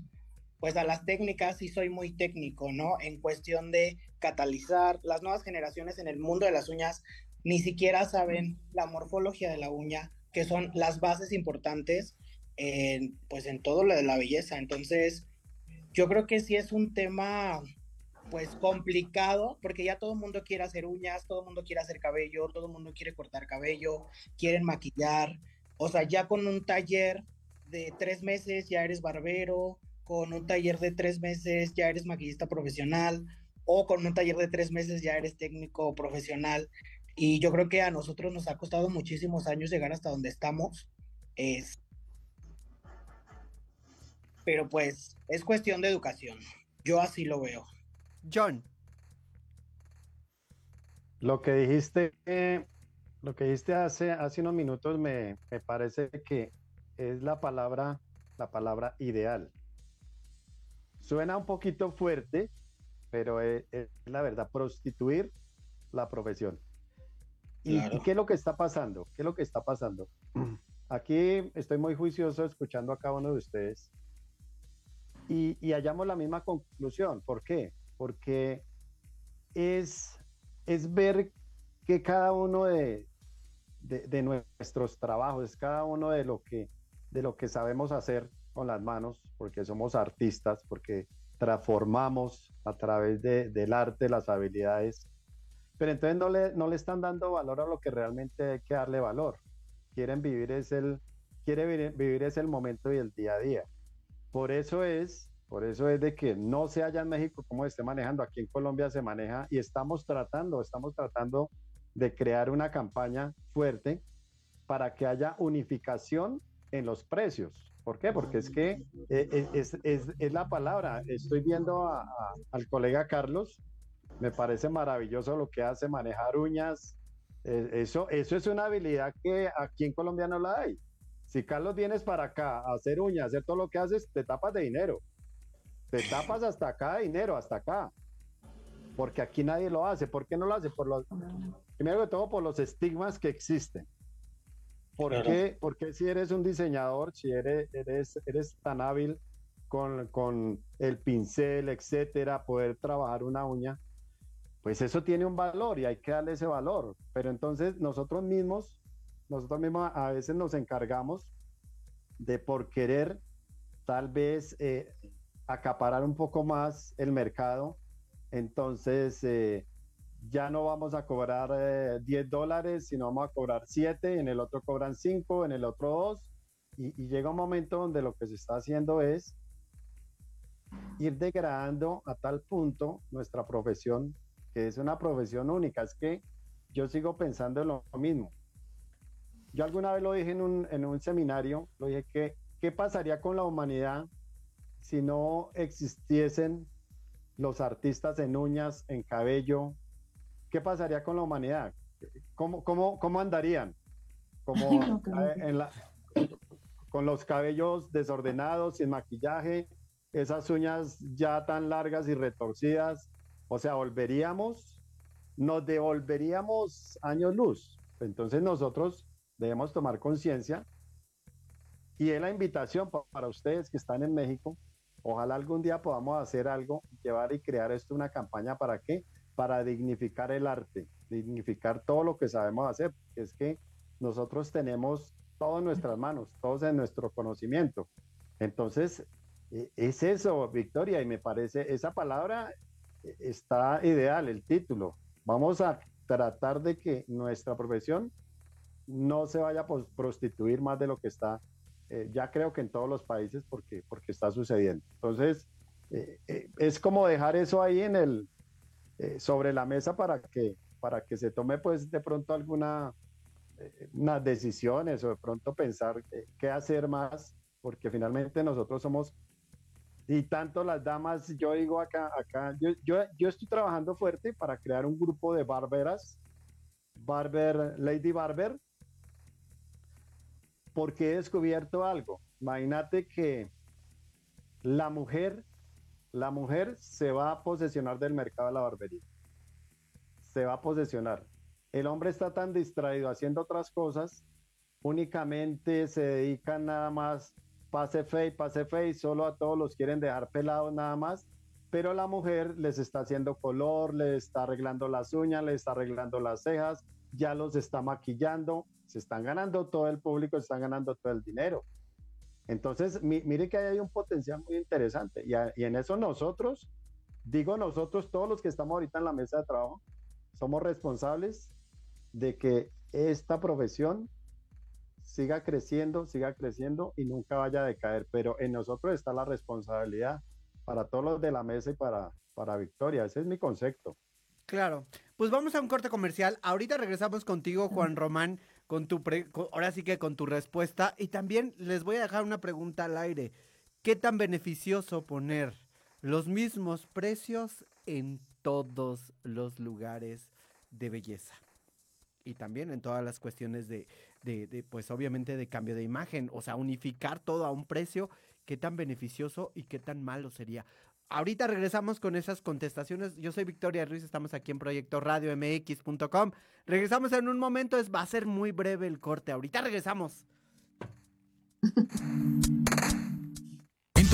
pues a las técnicas sí soy muy técnico, ¿no? En cuestión de catalizar las nuevas generaciones en el mundo de las uñas ni siquiera saben la morfología de la uña, que son las bases importantes en, pues en todo lo de la belleza. Entonces, yo creo que sí es un tema pues complicado, porque ya todo el mundo quiere hacer uñas, todo el mundo quiere hacer cabello, todo el mundo quiere cortar cabello, quieren maquillar, o sea, ya con un taller de tres meses ya eres barbero, con un taller de tres meses ya eres maquillista profesional, o con un taller de tres meses ya eres técnico profesional. Y yo creo que a nosotros nos ha costado muchísimos años llegar hasta donde estamos. Es... Pero pues es cuestión de educación. Yo así lo veo. John. Lo que dijiste, lo que dijiste hace, hace unos minutos me, me parece que es la palabra, la palabra ideal. Suena un poquito fuerte, pero es, la verdad, prostituir la profesión. ¿Y, qué es lo que está pasando? ¿Qué es lo que está pasando? Aquí estoy muy juicioso escuchando a cada uno de ustedes y, y hallamos la misma conclusión. ¿Por qué? Porque es, es ver que cada uno de, de, nuestros trabajos, cada uno de lo, que, de lo que sabemos hacer con las manos, porque somos artistas, porque transformamos a través de, del arte las habilidades, pero entonces no le, no le están dando valor a lo que realmente hay que darle valor. Quieren vivir es el, quiere vivir, vivir es el momento y el día a día. Por eso es, por eso es de que no se haya en México como esté manejando, aquí en Colombia se maneja y estamos tratando, estamos tratando de crear una campaña fuerte para que haya unificación en los precios ¿Por qué? Porque es que eh, eh, es, es, es la palabra. Estoy viendo al colega Carlos, me parece maravilloso lo que hace, manejar uñas. Eh, eso, eso es una habilidad que aquí en Colombia no la hay. Si Carlos vienes para acá a hacer uñas, hacer todo lo que haces, te tapas de dinero. Te tapas hasta acá de dinero, hasta acá. Porque aquí nadie lo hace. ¿Por qué no lo hace? Por los, primero que todo, por los estigmas que existen. ¿Por, qué, porque si eres un diseñador, si eres, eres, eres tan hábil con, con, el pincel, etcétera, poder trabajar una uña, pues eso tiene un valor y hay que darle ese valor. Pero entonces nosotros mismos, nosotros mismos a veces nos encargamos de por querer tal vez eh, acaparar un poco más el mercado, entonces eh, ya no vamos a cobrar 10 eh, dólares, sino vamos a cobrar 7, en el otro cobran 5, en el otro 2, y, llega un momento donde lo que se está haciendo es ir degradando a tal punto nuestra profesión, que es una profesión única. Es que yo sigo pensando en lo mismo. Yo alguna vez lo dije en un, en un seminario, lo dije que, ¿qué pasaría con la humanidad si no existiesen los artistas en uñas, en cabello, ¿qué pasaría con la humanidad? ¿Cómo, cómo, cómo andarían? Como en la, con los cabellos desordenados, sin maquillaje, esas uñas ya tan largas y retorcidas. O sea, volveríamos, nos devolveríamos años luz. Entonces nosotros debemos tomar conciencia y es la invitación para ustedes que están en México. Ojalá algún día podamos hacer algo, llevar y crear esto una campaña para qué? Para dignificar el arte, dignificar todo lo que sabemos hacer. Es que nosotros tenemos todo en nuestras manos, todos en nuestro conocimiento. Entonces, e, es eso, Victoria, y me parece, esa palabra e, está ideal, el título. Vamos a tratar de que nuestra profesión no se vaya a prostituir más de lo que está, eh, ya creo que en todos los países, porque, porque está sucediendo. Entonces, eh, eh, es como dejar eso ahí en el, sobre la mesa para que, para que se tome pues de pronto alguna unas decisiones o de pronto pensar qué hacer más, porque finalmente nosotros somos, y tanto las damas, yo digo acá, acá, yo, yo, yo estoy trabajando fuerte para crear un grupo de barberas, Barber, Lady Barber, porque he descubierto algo. Imagínate que la mujer, la mujer se va a posesionar del mercado de la barbería. Se va a posesionar el hombre está tan distraído haciendo otras cosas, únicamente se dedican nada más pase fe, pase fe, solo a todos los quieren dejar pelados nada más, pero la mujer les está haciendo color, les está arreglando las uñas, les está arreglando las cejas, ya los está maquillando, se están ganando todo el público, se están ganando todo el dinero. Entonces, mire que hay un potencial muy interesante y, y en eso nosotros, digo nosotros, todos los que estamos ahorita en la mesa de trabajo, somos responsables de que esta profesión siga creciendo, siga creciendo y nunca vaya a decaer. Pero en nosotros está la responsabilidad para todos los de la mesa y para, para Victoria. Ese es mi concepto. Claro. Pues vamos a un corte comercial. Ahorita regresamos contigo, Juan Román, con tu ahora sí que con tu respuesta. Y también les voy a dejar una pregunta al aire. ¿Qué tan beneficioso poner los mismos precios en todos los lugares de belleza? y también en todas las cuestiones de, de, pues obviamente de cambio de imagen, o sea, unificar todo a un precio, qué tan beneficioso y qué tan malo sería. Ahorita regresamos con esas contestaciones. Yo soy Victoria Ruiz, estamos aquí en Proyecto Radio MX.com. Regresamos en un momento, es, va a ser muy breve el corte. Ahorita regresamos.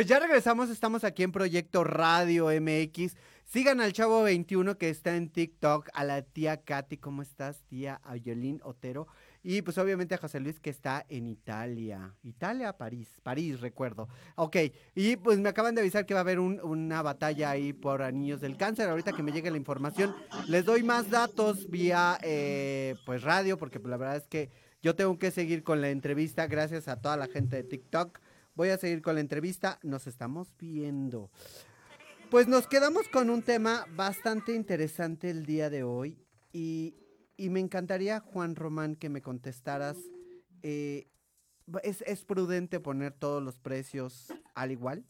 Pues ya regresamos, estamos aquí en Proyecto Radio MX. Sigan al Chavo 21 que está en TikTok, a la tía Katy, ¿cómo estás? Tía Ayolín Otero. Y pues obviamente a José Luis que está en Italia. Italia, París, París, recuerdo. Ok, y pues me acaban de avisar que va a haber una batalla ahí por Niños del Cáncer. Ahorita que me llegue la información, les doy más datos vía eh, pues radio, porque pues, la verdad es que yo tengo que seguir con la entrevista. Gracias a toda la gente de TikTok. Voy a seguir con la entrevista. Nos estamos viendo. Pues nos quedamos con un tema bastante interesante el día de hoy y, me encantaría, Juan Román, que me contestaras, eh, ¿es, prudente poner todos los precios al igual?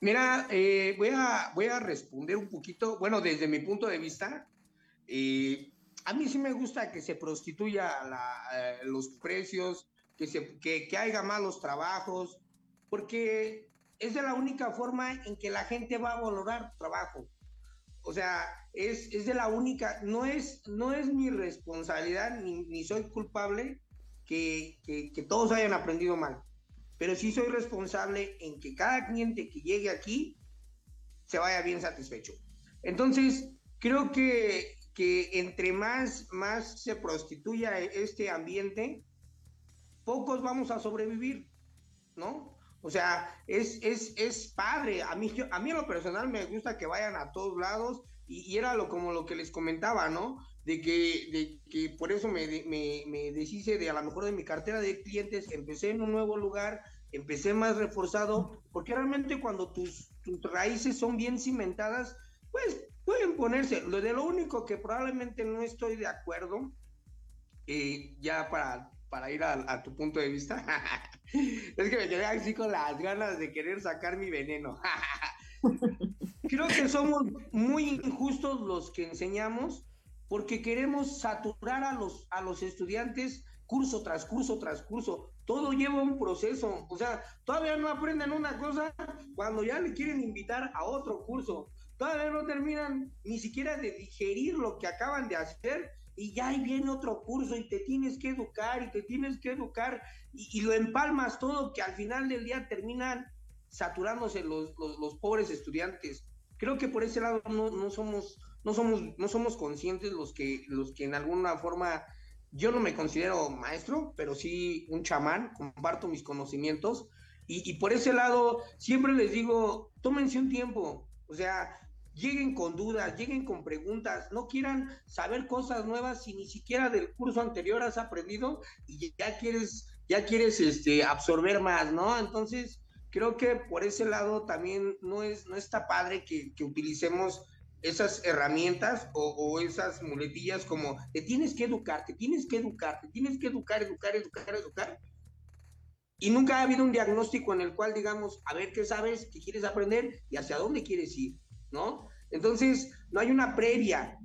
Mira, eh, voy, a, voy a responder un poquito, bueno, desde mi punto de vista, eh, a mí sí me gusta que se prostituya los precios, que, se, que, que haya malos trabajos, porque es de la única forma en que la gente va a valorar trabajo. O sea, es, de la única, no es, no es mi responsabilidad ni, soy culpable que, todos hayan aprendido mal, pero sí soy responsable en que cada cliente que llegue aquí se vaya bien satisfecho. Entonces, creo que, que entre más, más se prostituya este ambiente, pocos vamos a sobrevivir, ¿no? O sea, es, es, es padre. A mí, a mí en lo personal me gusta que vayan a todos lados y, era lo, como lo que les comentaba, ¿no? De que, de que por eso me, me, me deshice de a lo mejor de mi cartera de clientes, empecé en un nuevo lugar, empecé más reforzado, porque realmente cuando tus, tus raíces son bien cimentadas, pues pueden ponerse. Lo de lo único que probablemente no estoy de acuerdo, eh, ya para para ir a, tu punto de vista. es que me quedé así con las ganas de querer sacar mi veneno. Creo que somos muy injustos los que enseñamos porque queremos saturar a los, a los estudiantes curso tras curso tras curso. Todo lleva un proceso. O sea, todavía no aprenden una cosa cuando ya le quieren invitar a otro curso. Todavía no terminan ni siquiera de digerir lo que acaban de hacer y ya ahí viene otro curso y te tienes que educar y te tienes que educar y, lo empalmas todo que al final del día terminan saturándose los, los, pobres estudiantes. Creo que por ese lado no, no, somos, no, somos, no somos conscientes los que, los que en alguna forma, yo no me considero maestro, pero sí un chamán, comparto mis conocimientos y, y por ese lado siempre les digo, tómense un tiempo, o sea, lleguen con dudas, lleguen con preguntas, no quieran saber cosas nuevas si ni siquiera del curso anterior has aprendido y ya quieres, ya quieres este, absorber más, ¿no? Entonces, creo que por ese lado también no, es, no está padre que, utilicemos esas herramientas o, esas muletillas como te tienes que educar, te tienes que educar, te tienes que educar, educar, educar, educar. Y nunca ha habido un diagnóstico en el cual digamos, a ver qué sabes, qué quieres aprender y hacia dónde quieres ir. ¿no? Entonces, no hay una previa.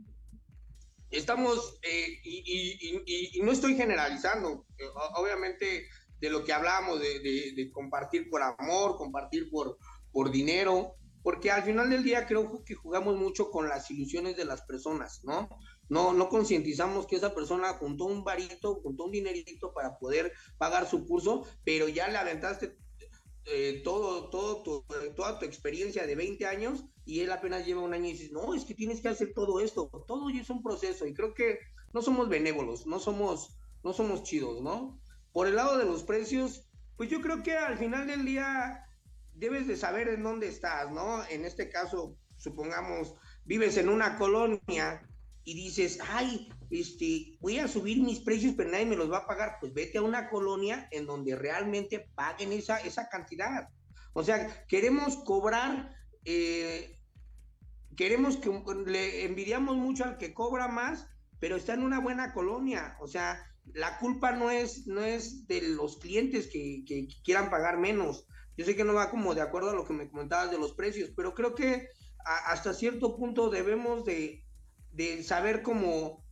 Estamos, eh, y, no estoy generalizando, eh, obviamente de lo que hablamos, de, compartir por amor, compartir por, por dinero, porque al final del día creo que jugamos mucho con las ilusiones de las personas, ¿no? No, no concientizamos que esa persona juntó un varito, juntó un dinerito para poder pagar su curso, pero ya le aventaste eh, todo, todo toda tu experiencia de 20 años y él apenas lleva un año y dices, no, es que tienes que hacer todo esto, todo es un proceso y creo que no somos benévolos, no somos, no somos chidos, ¿no? Por el lado de los precios, pues yo creo que al final del día debes de saber en dónde estás, ¿no? En este caso, supongamos, vives en una colonia y dices, ay, este, voy a subir mis precios, pero nadie me los va a pagar, pues vete a una colonia en donde realmente paguen esa, esa cantidad. O sea, queremos cobrar, eh, queremos que le envidiamos mucho al que cobra más, pero está en una buena colonia. O sea, la culpa no es, no es de los clientes que, que quieran pagar menos. Yo sé que no va como de acuerdo a lo que me comentabas de los precios, pero creo que hasta cierto punto debemos de, de saber cómo,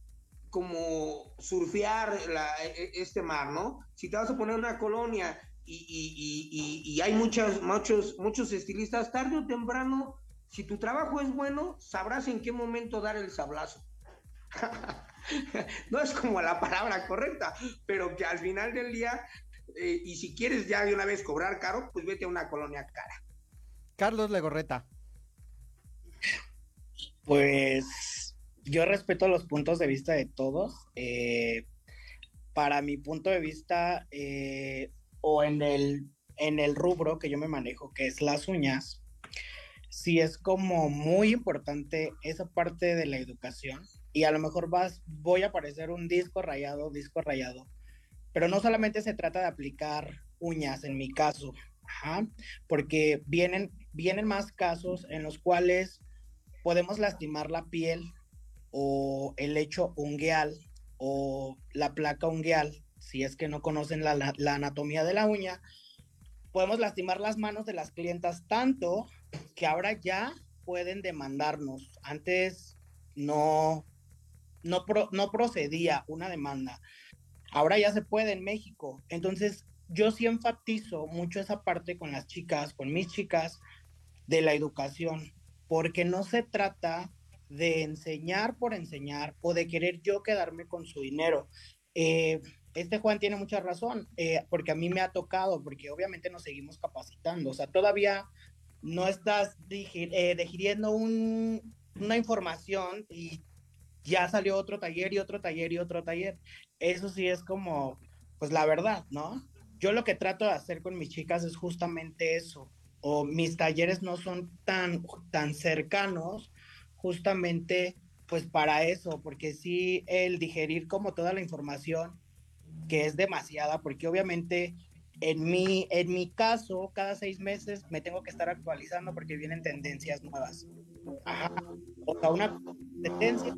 cómo surfear e, este mar, ¿no? Si te vas a poner una colonia y, hay muchos, muchos, muchos estilistas, tarde o temprano, si tu trabajo es bueno, sabrás en qué momento dar el sablazo. no es como la palabra correcta, pero que al final del día eh, y si quieres ya de una vez cobrar caro, pues vete a una colonia cara. Carlos Legorreta. Pues yo respeto los puntos de vista de todos. Eh, para mi punto de vista, eh, o en el, en el rubro que yo me manejo, que es las uñas, sí es como muy importante esa parte de la educación. Y a lo mejor vas, voy a parecer un disco rayado, disco rayado. Pero no solamente se trata de aplicar uñas, en mi caso, porque vienen, vienen más casos en los cuales podemos lastimar la piel o el lecho ungueal o la placa ungueal, si es que no conocen la, la, anatomía de la uña, podemos lastimar las manos de las clientas tanto que ahora ya pueden demandarnos. Antes no, no, no procedía una demanda. Ahora ya se puede en México. Entonces, yo sí enfatizo mucho esa parte con las chicas, con mis chicas, de la educación, porque no se trata de enseñar por enseñar o de querer yo quedarme con su dinero. Eh, este Juan tiene mucha razón, eh, porque a mí me ha tocado, porque obviamente nos seguimos capacitando, o sea, todavía no estás eh, digiriendo una información y ya salió otro taller y otro taller y otro taller. Eso sí es como, pues la verdad, ¿no? Yo lo que trato de hacer con mis chicas es justamente eso, o mis talleres no son tan, tan cercanos justamente pues para eso, porque sí el digerir como toda la información que es demasiada, porque obviamente en mi, en mi caso, cada seis meses me tengo que estar actualizando porque vienen tendencias nuevas. O sea, una tendencia.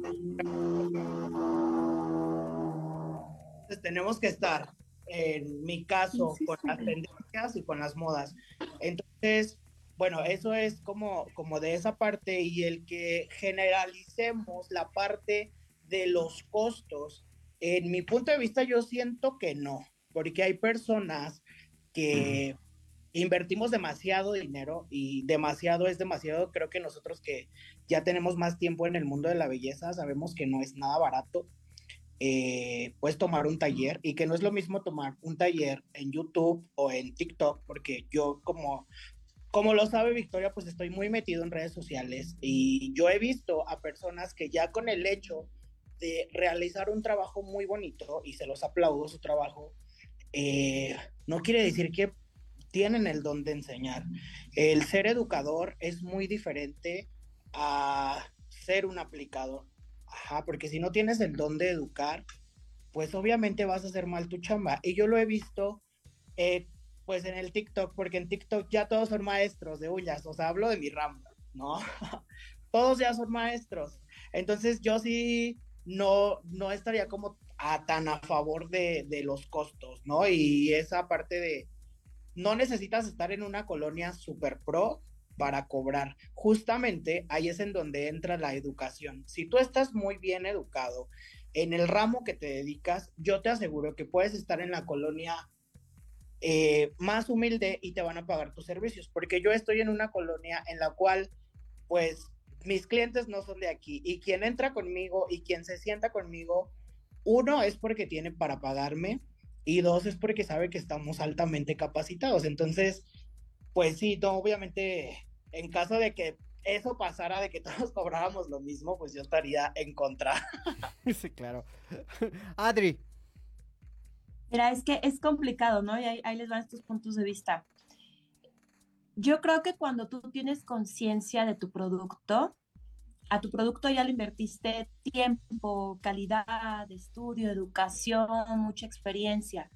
Entonces tenemos que estar, en mi caso, con las tendencias y con las modas. Entonces, bueno, eso es como, como de esa parte y el que generalicemos la parte de los costos. En mi punto de vista, yo siento que no, porque hay personas que invertimos demasiado dinero y demasiado es demasiado. Creo que nosotros que ya tenemos más tiempo en el mundo de la belleza, sabemos que no es nada barato. Eh, puedes tomar un taller y que no es lo mismo tomar un taller en YouTube o en TikTok, porque yo como como lo sabe Victoria, pues estoy muy metido en redes sociales y yo he visto a personas que ya con el hecho de realizar un trabajo muy bonito, y se los aplaudo su trabajo, eh, no quiere decir que tienen el don de enseñar. El ser educador es muy diferente a ser un aplicador. Porque si no tienes el don de educar, pues obviamente vas a hacer mal tu chamba. Y yo lo he visto eh, pues en el TikTok, porque en TikTok ya todos son maestros de uñas, o sea, hablo de mi ramo, ¿no? todos ya son maestros. Entonces yo sí no, no estaría como a, tan a favor de, de los costos, ¿no? Y esa parte de, no necesitas estar en una colonia super pro para cobrar. Justamente ahí es en donde entra la educación. Si tú estás muy bien educado en el ramo que te dedicas, yo te aseguro que puedes estar en la colonia eh, más humilde y te van a pagar tus servicios, porque yo estoy en una colonia en la cual, pues, mis clientes no son de aquí y quien entra conmigo y quien se sienta conmigo, uno es porque tiene para pagarme y dos es porque sabe que estamos altamente capacitados. Entonces, pues sí, obviamente, en caso de que eso pasara, de que todos cobráramos lo mismo, pues yo estaría en contra. Sí, claro. Adri, Mira, es que es complicado, ¿no? Y ahí, les van estos puntos de vista. Yo creo que cuando tú tienes conciencia de tu producto, a tu producto ya le invertiste tiempo, calidad, estudio, educación, mucha experiencia.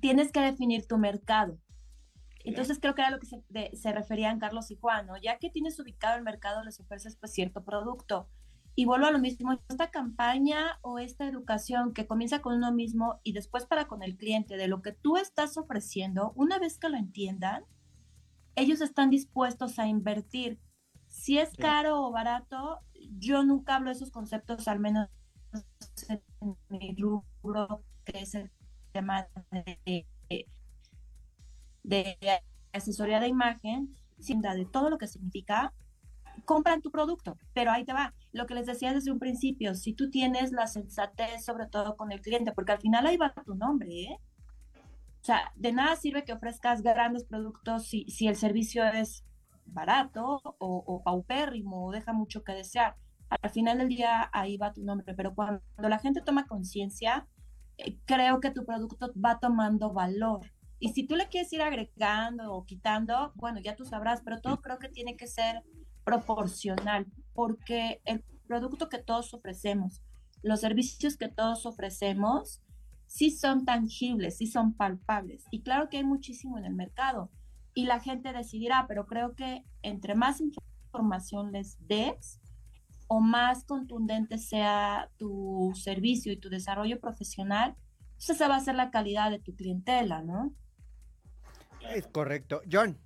Tienes que definir tu mercado. Entonces creo que era lo que se, se referían Carlos y Juan, ¿no? Ya que tienes ubicado el mercado, les ofreces pues cierto producto. Y vuelvo a lo mismo, esta campaña o esta educación que comienza con uno mismo y después para con el cliente de lo que tú estás ofreciendo, una vez que lo entiendan, ellos están dispuestos a invertir. Si es caro o barato, yo nunca hablo de esos conceptos, al menos en mi rubro, que es el tema de, de asesoría de imagen, de todo lo que significa compran tu producto, pero ahí te va. Lo que les decía desde un principio, si tú tienes la sensatez, sobre todo con el cliente, porque al final ahí va tu nombre, ¿eh? O sea, de nada sirve que ofrezcas grandes productos si, si el servicio es barato o, o paupérrimo o deja mucho que desear. Al final del día ahí va tu nombre, pero cuando la gente toma conciencia, eh, creo que tu producto va tomando valor. Y si tú le quieres ir agregando o quitando, bueno, ya tú sabrás, pero todo creo que tiene que ser proporcional, porque el producto que todos ofrecemos, los servicios que todos ofrecemos, sí son tangibles, sí son palpables. Y claro que hay muchísimo en el mercado y la gente decidirá, pero creo que entre más información les des o más contundente sea tu servicio y tu desarrollo profesional, pues esa va a ser la calidad de tu clientela, ¿no? Es correcto. John.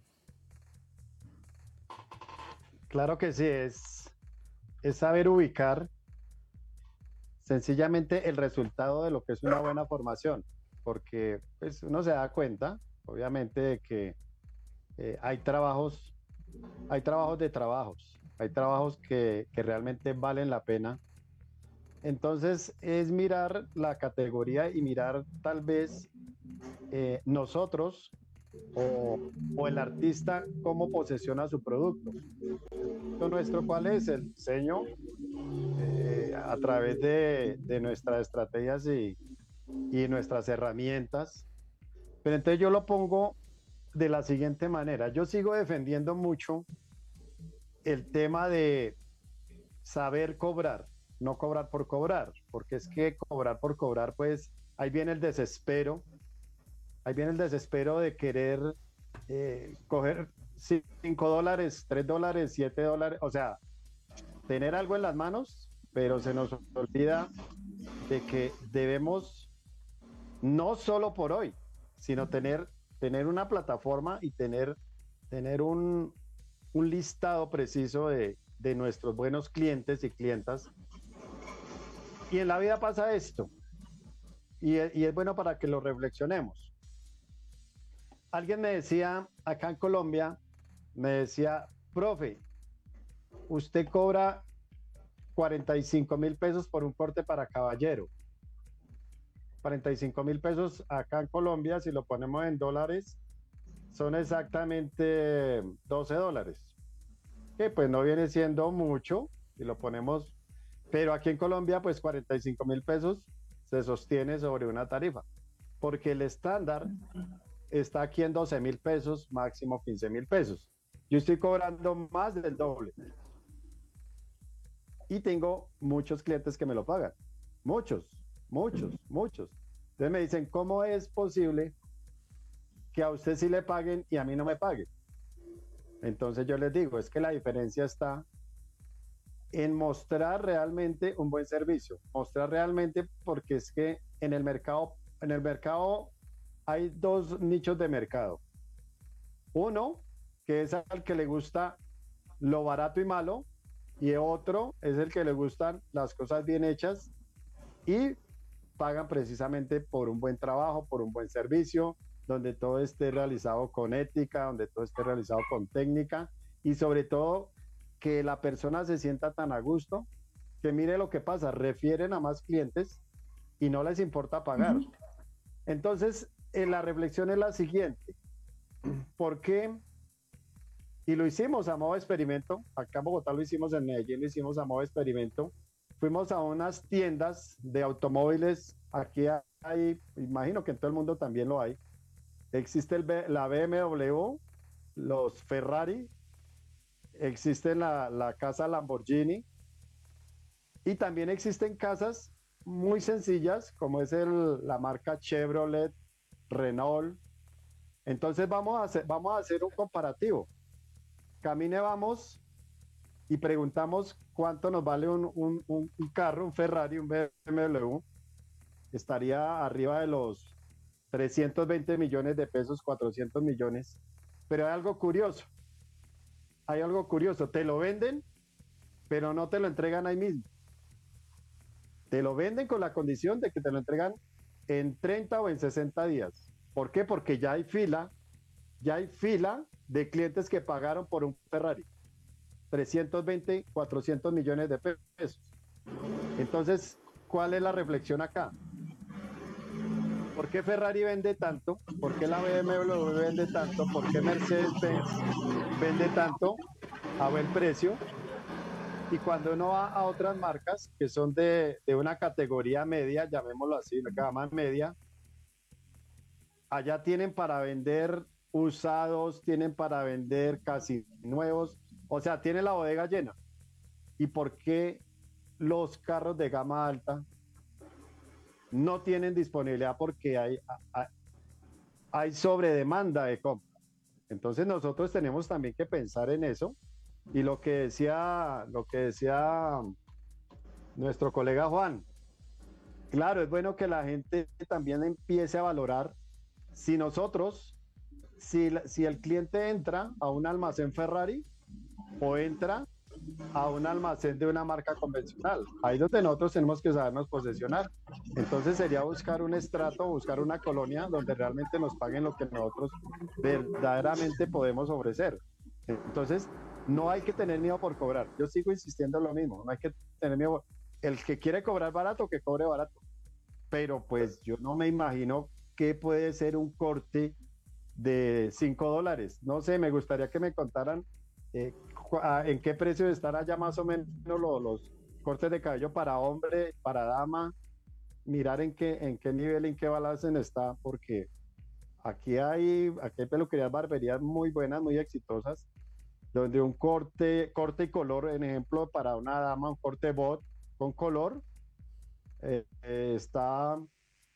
Claro que sí, es, es saber ubicar sencillamente el resultado de lo que es una buena formación, porque pues, uno se da cuenta, obviamente, de que eh, hay trabajos, hay trabajos de trabajos, hay trabajos que, que realmente valen la pena. Entonces es mirar la categoría y mirar tal vez eh, nosotros o, o, el artista cómo posesiona su producto. Lo nuestro, ¿cuál es? El diseño, eh, a través de, de, nuestras estrategias y, y nuestras herramientas. Pero entonces yo lo pongo de la siguiente manera. Yo sigo defendiendo mucho el tema de saber cobrar, no cobrar por cobrar, porque es que cobrar por cobrar, pues ahí viene el desespero, ahí viene el desespero de querer eh, coger 5 dólares, 3 dólares, 7 dólares, o sea, tener algo en las manos, pero se nos olvida de que debemos, no solo por hoy, sino tener, tener una plataforma y tener, tener un, un listado preciso de, de nuestros buenos clientes y clientas. Y en la vida pasa esto, y, y es bueno para que lo reflexionemos. Alguien me decía acá en Colombia, me decía, profe, usted cobra 45 mil pesos por un corte para caballero. 45 mil pesos acá en Colombia, si lo ponemos en dólares, son exactamente 12 dólares. Que pues no viene siendo mucho, si lo ponemos, pero aquí en Colombia, pues 45 mil pesos se sostiene sobre una tarifa, porque el estándar está aquí en 12 mil pesos, máximo 15 mil pesos. Yo estoy cobrando más del doble. Y tengo muchos clientes que me lo pagan. Muchos, muchos, muchos. Entonces me dicen, ¿cómo es posible que a usted sí le paguen y a mí no me paguen? Entonces yo les digo, es que la diferencia está en mostrar realmente un buen servicio, mostrar realmente porque es que en el mercado, en el mercado hay dos nichos de mercado. Uno, que es al que le gusta lo barato y malo, y otro es el que le gustan las cosas bien hechas y pagan precisamente por un buen trabajo, por un buen servicio, donde todo esté realizado con ética, donde todo esté realizado con técnica y sobre todo que la persona se sienta tan a gusto que mire lo que pasa, refieren a más clientes y no les importa pagar. Uh -huh. Entonces, la reflexión es la siguiente. ¿Por qué y lo hicimos a modo de experimento. Acá en Bogotá lo hicimos, en Medellín lo hicimos a modo de experimento. Fuimos a unas tiendas de automóviles. Aquí hay, imagino que en todo el mundo también lo hay. Existe el, la BMW, los Ferrari, existe la, la casa Lamborghini y también existen casas muy sencillas como es el, la marca Chevrolet, Renault. Entonces vamos a hacer, vamos a hacer un comparativo camine vamos y preguntamos cuánto nos vale un, un, un, un, carro, un Ferrari, un BMW, estaría arriba de los 320 millones de pesos, 400 millones. Pero hay algo curioso, hay algo curioso, te lo venden, pero no te lo entregan ahí mismo. Te lo venden con la condición de que te lo entregan en 30 o en 60 días. ¿Por qué? Porque ya hay fila, ya hay fila de clientes que pagaron por un Ferrari. 320, 400 millones de pesos. Entonces, ¿cuál es la reflexión acá? ¿Por qué Ferrari vende tanto? ¿Por qué la BMW vende tanto? ¿Por qué Mercedes-Benz vende tanto a buen precio? Y cuando uno va a otras marcas que son de, de una categoría media, llamémoslo así, la gama media, allá tienen para vender usados, tienen para vender casi nuevos, o sea, tiene la bodega llena. ¿Y por qué los carros de gama alta no tienen disponibilidad porque hay, hay, hay sobredemanda de compra? Entonces nosotros tenemos también que pensar en eso. Y lo que decía, lo que decía nuestro colega Juan, claro, es bueno que la gente también empiece a valorar si nosotros si, si el cliente entra a un almacén Ferrari o entra a un almacén de una marca convencional. Ahí donde nosotros tenemos que sabernos posesionar. Entonces sería buscar un estrato, buscar una colonia donde realmente nos paguen lo que nosotros verdaderamente podemos ofrecer. Entonces, no hay que tener miedo por cobrar. Yo sigo insistiendo en lo mismo. No hay que tener miedo. El que quiere cobrar barato, que cobre barato. Pero pues yo no me imagino qué puede ser un corte de 5 dólares. No sé, me gustaría que me contaran eh, en qué precio están allá más o menos los, los, cortes de cabello para hombre, para dama, mirar en qué, en qué nivel, en qué balance está, porque aquí hay, aquí hay peluquerías, barberías muy buenas, muy exitosas, donde un corte, corte y color, en ejemplo, para una dama, un corte bot con color, eh, eh, está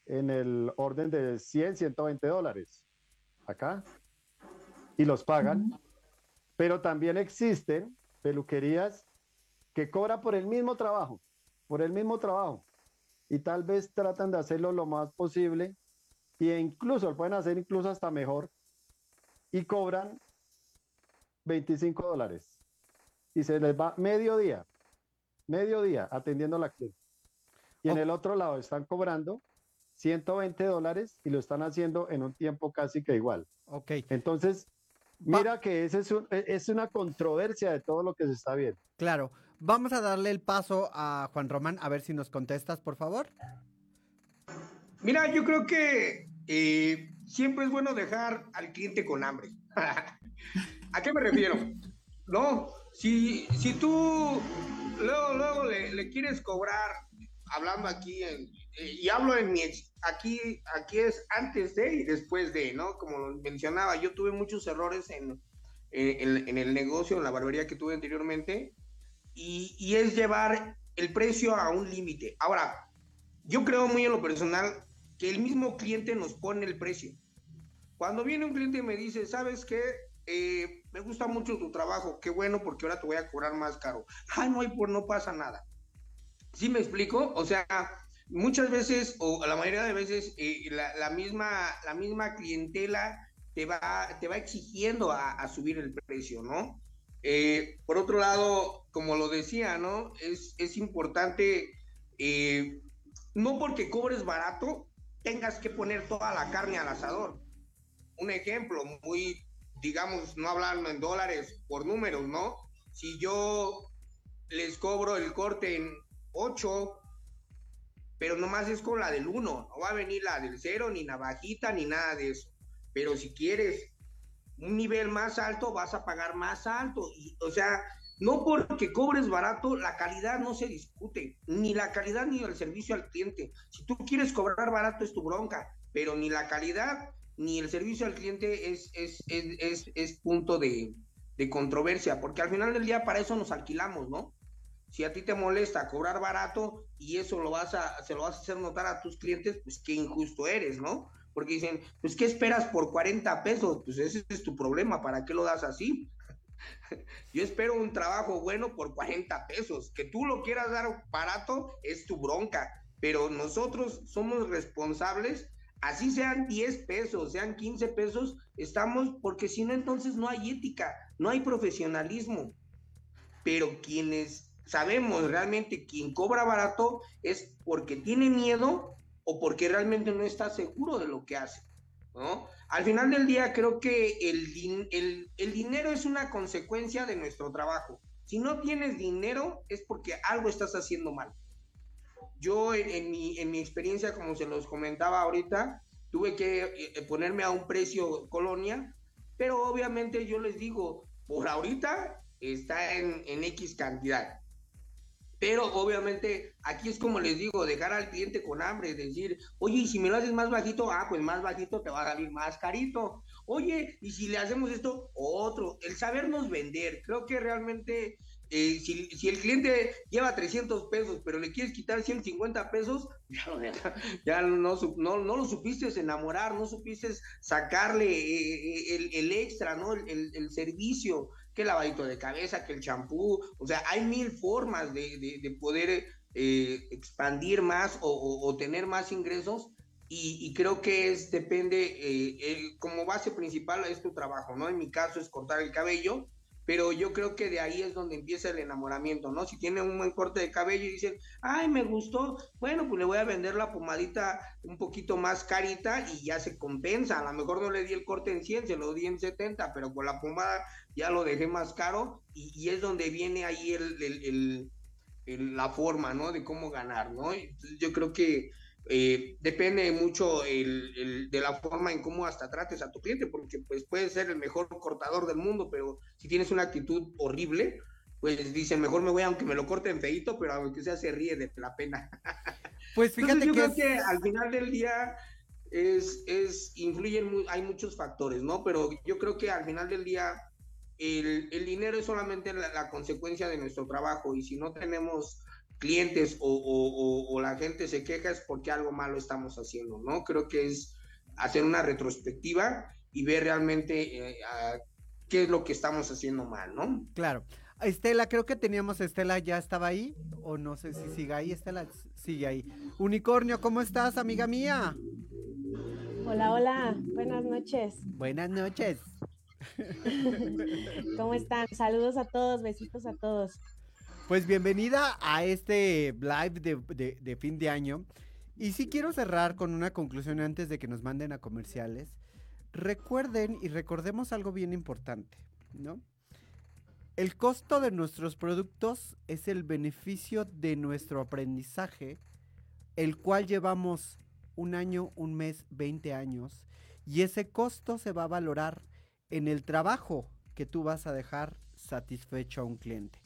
en el orden de 100, 120 dólares acá y los pagan, pero también existen peluquerías que cobran por el mismo trabajo, por el mismo trabajo, y tal vez tratan de hacerlo lo más posible, e incluso lo pueden hacer incluso hasta mejor, y cobran 25 dólares, y se les va medio día, medio día atendiendo a la cliente. Y en el otro lado están cobrando 120 dólares y lo están haciendo en un tiempo casi que igual. Ok. Entonces, mira que ese es, un, e, es una controversia de todo lo que se está viendo. Claro. Vamos a darle el paso a Juan Román, a ver si nos contestas, por favor. Mira, yo creo que eh, siempre es bueno dejar al cliente con hambre. ¿A qué me refiero? No, si, si tú luego, luego le, le quieres cobrar, hablando aquí en, eh, y hablo en mi, aquí, aquí es antes de y después de, ¿no? Como mencionaba, yo tuve muchos errores en, eh, en, en el negocio, en la barbería que tuve anteriormente, y, y es llevar el precio a un límite. Ahora, yo creo muy en lo personal que el mismo cliente nos pone el precio. Cuando viene un cliente y me dice, ¿sabes qué? Eh, me gusta mucho tu trabajo, qué bueno porque ahora te voy a cobrar más caro. Ah, no por no pasa nada. ¿Sí me explico? O sea, muchas veces, o la mayoría de veces, eh, la, misma, la misma clientela te va, te va exigiendo a, a subir el precio, ¿no? Eh, por otro lado, como lo decía, ¿no? Es, es importante, eh, no porque cobres barato, tengas que poner toda la carne al asador. Un ejemplo muy, digamos, no hablando en dólares, por números, ¿no? Si yo les cobro el corte en 8, pero nomás es con la del 1, no va a venir la del 0, ni navajita, ni nada de eso. Pero si quieres un nivel más alto, vas a pagar más alto. Y, o sea, no porque cobres barato, la calidad no se discute, ni la calidad ni el servicio al cliente. Si tú quieres cobrar barato es tu bronca, pero ni la calidad ni el servicio al cliente es, es, es, es, punto de, de controversia, porque al final del día para eso nos alquilamos, ¿no? si a ti te molesta cobrar barato y eso lo vas a, se lo vas a hacer notar a tus clientes, pues qué injusto eres, ¿no? Porque dicen, pues ¿qué esperas por 40 pesos? Pues ese es tu problema, ¿para qué lo das así? Yo espero un trabajo bueno por 40 pesos. Que tú lo quieras dar barato es tu bronca, pero nosotros somos responsables, así sean 10 pesos, sean 15 pesos, estamos, porque si no, entonces no hay ética, no hay profesionalismo. Pero quienes sabemos realmente quien cobra barato es porque tiene miedo o porque realmente no está seguro de lo que hace. Al final del día creo que el dinero es una consecuencia de nuestro trabajo. Si no tienes dinero es porque algo estás haciendo mal. Yo en, en, mi, en mi experiencia, como se los comentaba ahorita, tuve que eh, ponerme a un precio colonia, pero obviamente yo les digo, por ahorita está en, en X cantidad. Pero obviamente aquí es como les digo, dejar al cliente con hambre, decir, oye, y si me lo haces más bajito, ah, pues más bajito te va a salir más carito. Oye, y si le hacemos esto, otro. El sabernos vender, creo que realmente eh, si, el cliente lleva 300 pesos, pero le quieres quitar 150 pesos, ya, no, no, no, lo supiste enamorar, no supiste sacarle eh, eh, el, extra, ¿no? El, servicio, que el lavadito de cabeza, que el champú, o sea, hay mil formas de, poder expandir más o, tener más ingresos. Y, creo que es, depende, como base principal es tu trabajo, ¿no? En mi caso es cortar el cabello, pero yo creo que de ahí es donde empieza el enamoramiento, ¿no? Si tiene un buen corte de cabello y dicen, ay, me gustó, bueno, pues le voy a vender la pomadita un poquito más carita y ya se compensa. A lo mejor no le di el corte en 100, se lo di en 70, pero con la pomada ya lo dejé más caro y, es donde viene ahí el, la forma, ¿no? De cómo ganar, ¿no? yo creo que eh, depende mucho el, de la forma en cómo hasta trates a tu cliente, porque pues puede ser el mejor cortador del mundo, pero si tienes una actitud horrible, pues dicen, mejor me voy aunque me lo corten feito, pero aunque sea se ríe de la pena. Pues fíjate yo que creo que al final del día es, es influyen, hay muchos factores, ¿no? Pero yo creo que al final del día el, el dinero es solamente la consecuencia de nuestro trabajo y si no tenemos clientes o, la gente se queja es porque algo malo estamos haciendo, ¿no? Creo que es hacer una retrospectiva y ver realmente eh, qué es lo que estamos haciendo mal, ¿no? Claro. Estela, creo que teníamos, Estela ya estaba ahí, o no sé si sigue ahí, Estela sigue ahí. Unicornio, ¿cómo estás, amiga mía? Hola, hola, buenas noches. Buenas noches. ¿Cómo están? Saludos a todos, besitos a todos. Pues bienvenida a este live de, fin de año. Y sí quiero cerrar con una conclusión antes de que nos manden a comerciales. Recuerden y recordemos algo bien importante, ¿no? El costo de nuestros productos es el beneficio de nuestro aprendizaje, el cual llevamos un año, un mes, 20 años, y ese costo se va a valorar en el trabajo que tú vas a dejar satisfecho a un cliente.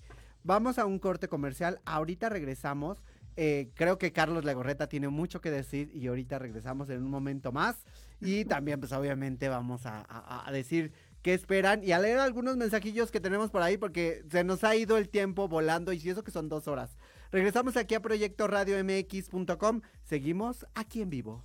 Vamos a un corte comercial. Ahorita regresamos. Eh, creo que Carlos Legorreta tiene mucho que decir y ahorita regresamos en un momento más. Y también, pues obviamente vamos a, decir qué esperan y a leer algunos mensajillos que tenemos por ahí porque se nos ha ido el tiempo volando y si eso que son dos horas. Regresamos aquí a Proyecto Radio MX.com. Seguimos aquí en vivo.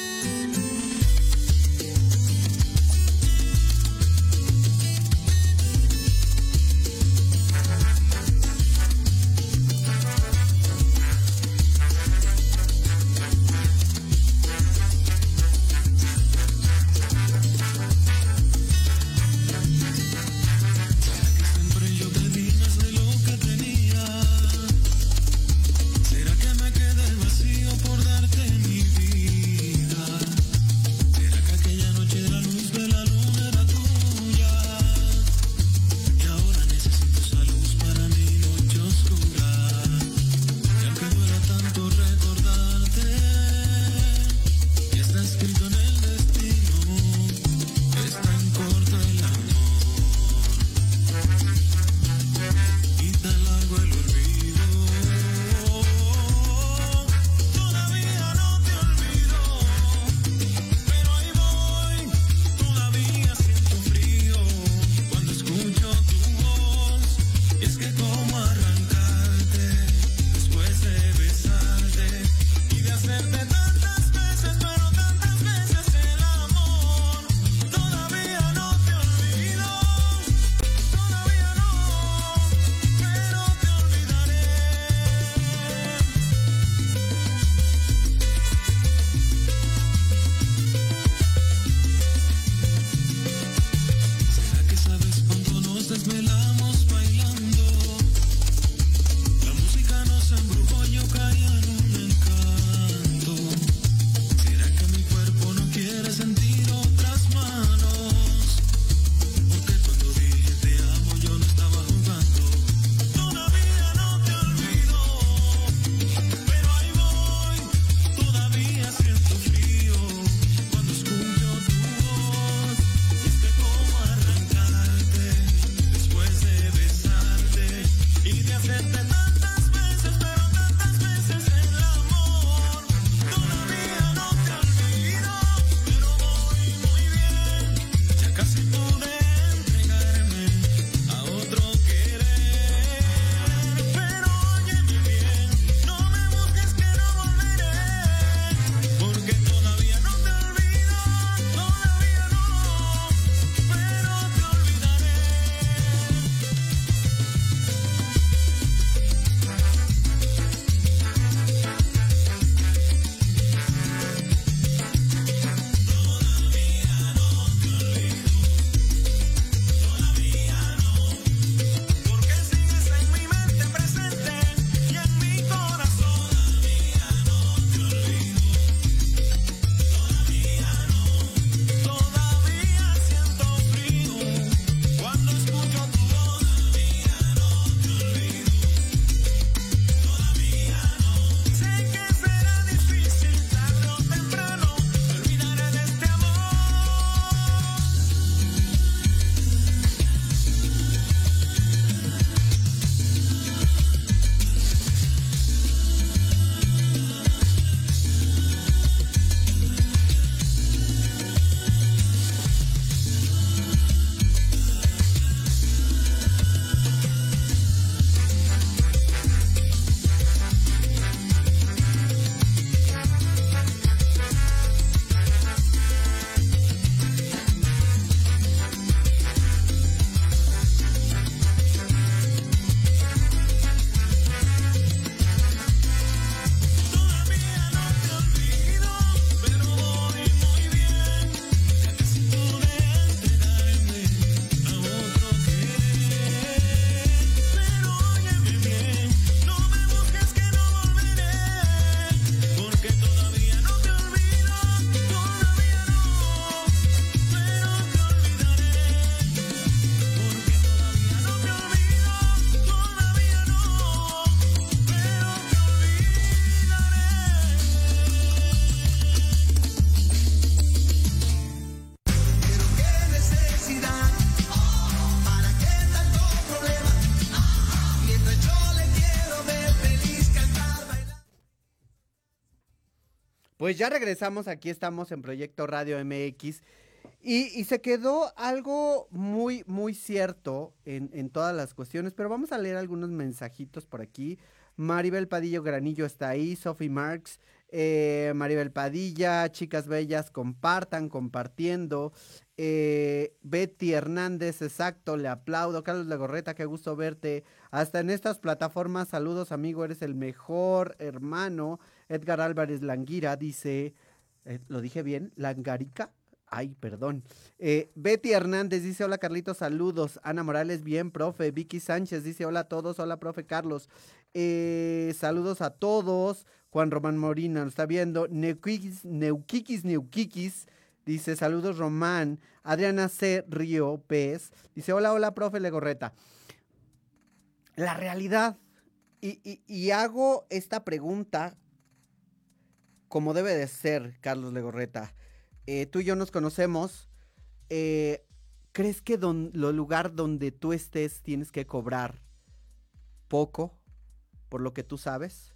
Pues ya regresamos, aquí estamos en Proyecto Radio MX. Y, se quedó algo muy, muy cierto en, todas las cuestiones, pero vamos a leer algunos mensajitos por aquí. Maribel Padillo Granillo está ahí, Sophie Marx, eh, Maribel Padilla, chicas bellas, compartan, compartiendo. Eh, Betty Hernández, exacto, le aplaudo. Carlos Legorreta, qué gusto verte. Hasta en estas plataformas, saludos amigo, eres el mejor hermano. Edgar Álvarez Languira dice, eh, ¿lo dije bien? ¿Langarica? Ay, perdón. Eh, Betty Hernández dice, hola Carlitos, saludos. Ana Morales, bien, profe. Vicky Sánchez dice, hola a todos, hola profe Carlos. Eh, saludos a todos. Juan Román Morina nos está viendo. Neukikis, Neukikis, Neukikis. Dice, saludos Román. Adriana C. Río Pez. Dice, hola, hola, profe Legorreta. La realidad, y hago esta pregunta como debe de ser, Carlos Legorreta. Eh, tú y yo nos conocemos. Eh, ¿Crees que don, lo lugar donde tú estés tienes que cobrar poco por lo que tú sabes?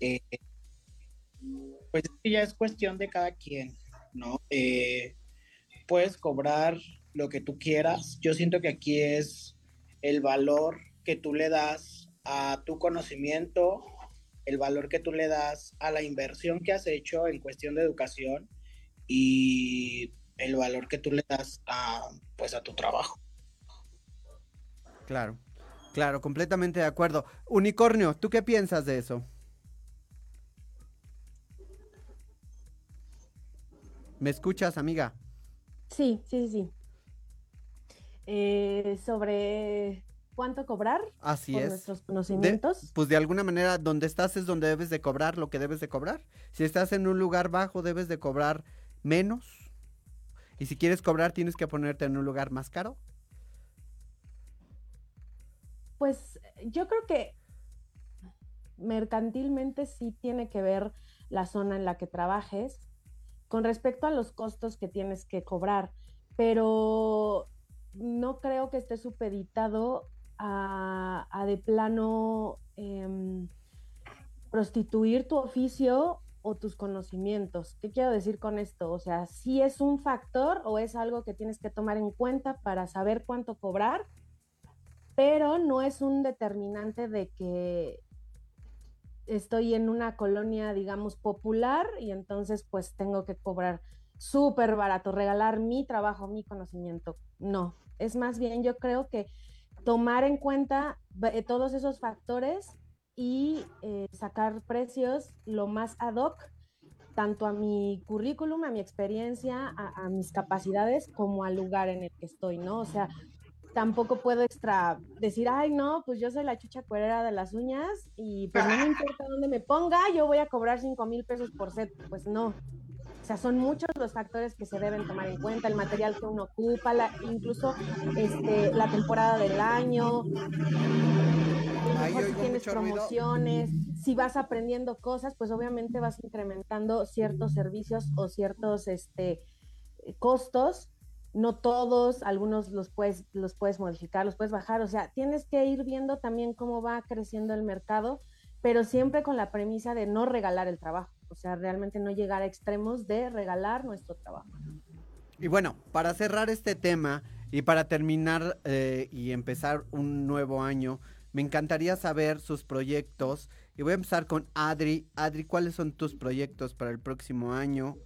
Eh, pues ya es cuestión de cada quien, ¿no? puedes cobrar lo que tú quieras. Yo siento que aquí es el valor que tú le das a tu conocimiento, el valor que tú le das a la inversión que has hecho en cuestión de educación y el valor que tú le das a pues a tu trabajo. Claro. Claro, completamente de acuerdo. Unicornio, ¿tú qué piensas de eso? ¿Me escuchas, amiga? Sí, sí, sí. Eh, sobre cuánto cobrar Así por es. nuestros conocimientos. pues de alguna manera, donde estás es donde debes de cobrar lo que debes de cobrar. Si estás en un lugar bajo, debes de cobrar menos. Y si quieres cobrar, tienes que ponerte en un lugar más caro. Pues yo creo que mercantilmente sí tiene que ver la zona en la que trabajes con respecto a los costos que tienes que cobrar, pero no creo que esté supeditado a, de plano em, prostituir tu oficio o tus conocimientos. ¿Qué quiero decir con esto? O sea, si es un factor o es algo que tienes que tomar en cuenta para saber cuánto cobrar, pero no es un determinante de que estoy en una colonia, digamos, popular y entonces pues tengo que cobrar súper barato, regalar mi trabajo, mi conocimiento. No, es más bien yo creo que tomar en cuenta eh, todos esos factores y eh, sacar precios lo más ad hoc, tanto a mi currículum, a mi experiencia, a, mis capacidades, como al lugar en el que estoy, ¿no? O sea, tampoco puedo extra decir, ay, no, pues yo soy la chucha cuerera de las uñas y pues no importa dónde me ponga, yo voy a cobrar cinco mil pesos por set. Pues no, sea, son muchos los factores que se deben tomar en cuenta, el material que uno ocupa, la, incluso este, la temporada del año, si tienes promociones, si vas aprendiendo cosas, pues obviamente vas incrementando ciertos servicios o ciertos este, costos. No todos, algunos los puedes, los puedes modificar, los puedes bajar. O sea, tienes que ir viendo también cómo va creciendo el mercado, pero siempre con la premisa de no regalar el trabajo o sea, realmente no llegar a extremos de regalar nuestro trabajo. Y bueno, para cerrar este tema y para terminar eh, y empezar un nuevo año, me encantaría saber sus proyectos. Y voy a empezar con Adri. Adri, ¿cuáles son tus proyectos para el próximo año?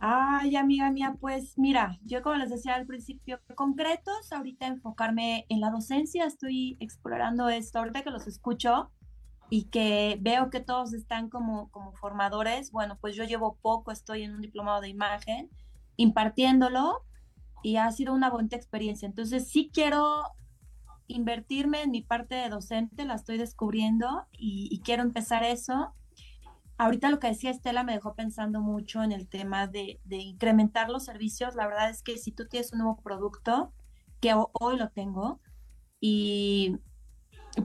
Ay, amiga mía, pues mira, yo como les decía al principio, concretos, ahorita enfocarme en la docencia, estoy explorando esto, ahorita que los escucho, y que veo que todos están como, como formadores, bueno, pues yo llevo poco, estoy en un diplomado de imagen, impartiéndolo y ha sido una bonita experiencia. Entonces sí quiero invertirme en mi parte de docente, la estoy descubriendo y, quiero empezar eso. Ahorita lo que decía Estela me dejó pensando mucho en el tema de, de, incrementar los servicios. La verdad es que si tú tienes un nuevo producto, que hoy lo tengo, y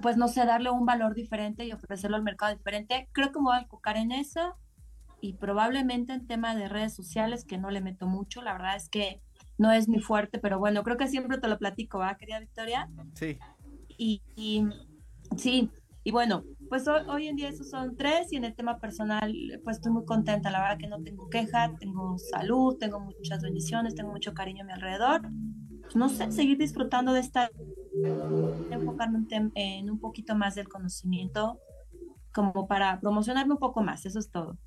pues no sé, darle un valor diferente y ofrecerlo al mercado diferente. Creo que me voy a enfocar en eso y probablemente en tema de redes sociales, que no le meto mucho, la verdad es que no es mi fuerte, pero bueno, creo que siempre te lo platico, ¿va, querida Victoria? Sí. Y, Sí, y bueno, pues hoy, en día esos son tres y en el tema personal, pues estoy muy contenta, la verdad que no tengo queja, tengo salud, tengo muchas bendiciones, tengo mucho cariño a mi alrededor. No sé, seguir disfrutando de esta, enfocarme en, un poquito más del conocimiento, como para promocionarme un poco más, eso es todo.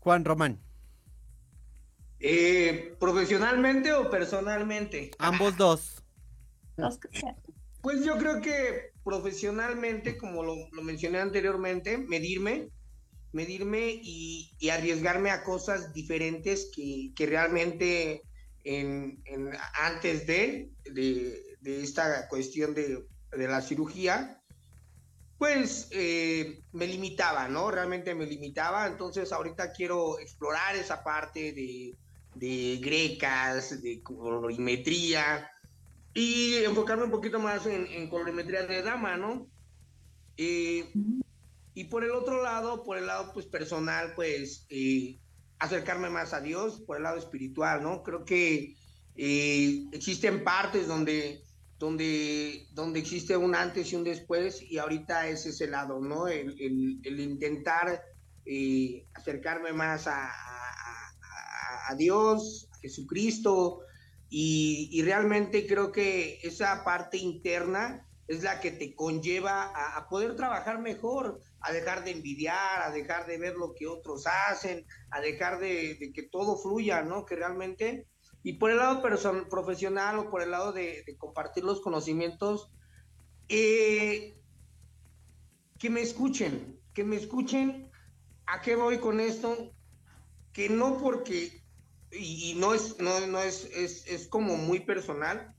Juan Román. Eh, ¿Profesionalmente o personalmente? Ambos dos. Pues yo creo que profesionalmente, como lo, mencioné anteriormente, medirme, medirme y, arriesgarme a cosas diferentes que, realmente en, antes de, de, esta cuestión de, la cirugía, pues eh, me limitaba, ¿no? Realmente me limitaba, entonces ahorita quiero explorar esa parte de, de grecas, de colorimetría, y enfocarme un poquito más en, colorimetría de dama, ¿no? y por el otro lado, por el lado pues personal, pues eh, acercarme más a Dios, por el lado espiritual, ¿no? Creo que eh, existen partes donde, donde, donde existe un antes y un después y ahorita es ese lado, ¿no? El, intentar eh, acercarme más a, a, a Dios, a Jesucristo, y, realmente creo que esa parte interna es la que te conlleva a, poder trabajar mejor, a dejar de envidiar, a dejar de ver lo que otros hacen, a dejar de, que todo fluya, ¿no? Que realmente, y por el lado profesional o por el lado de, compartir los conocimientos, eh, que me escuchen, que me escuchen a qué voy con esto, que no porque y, no es, no, no es, es, como muy personal,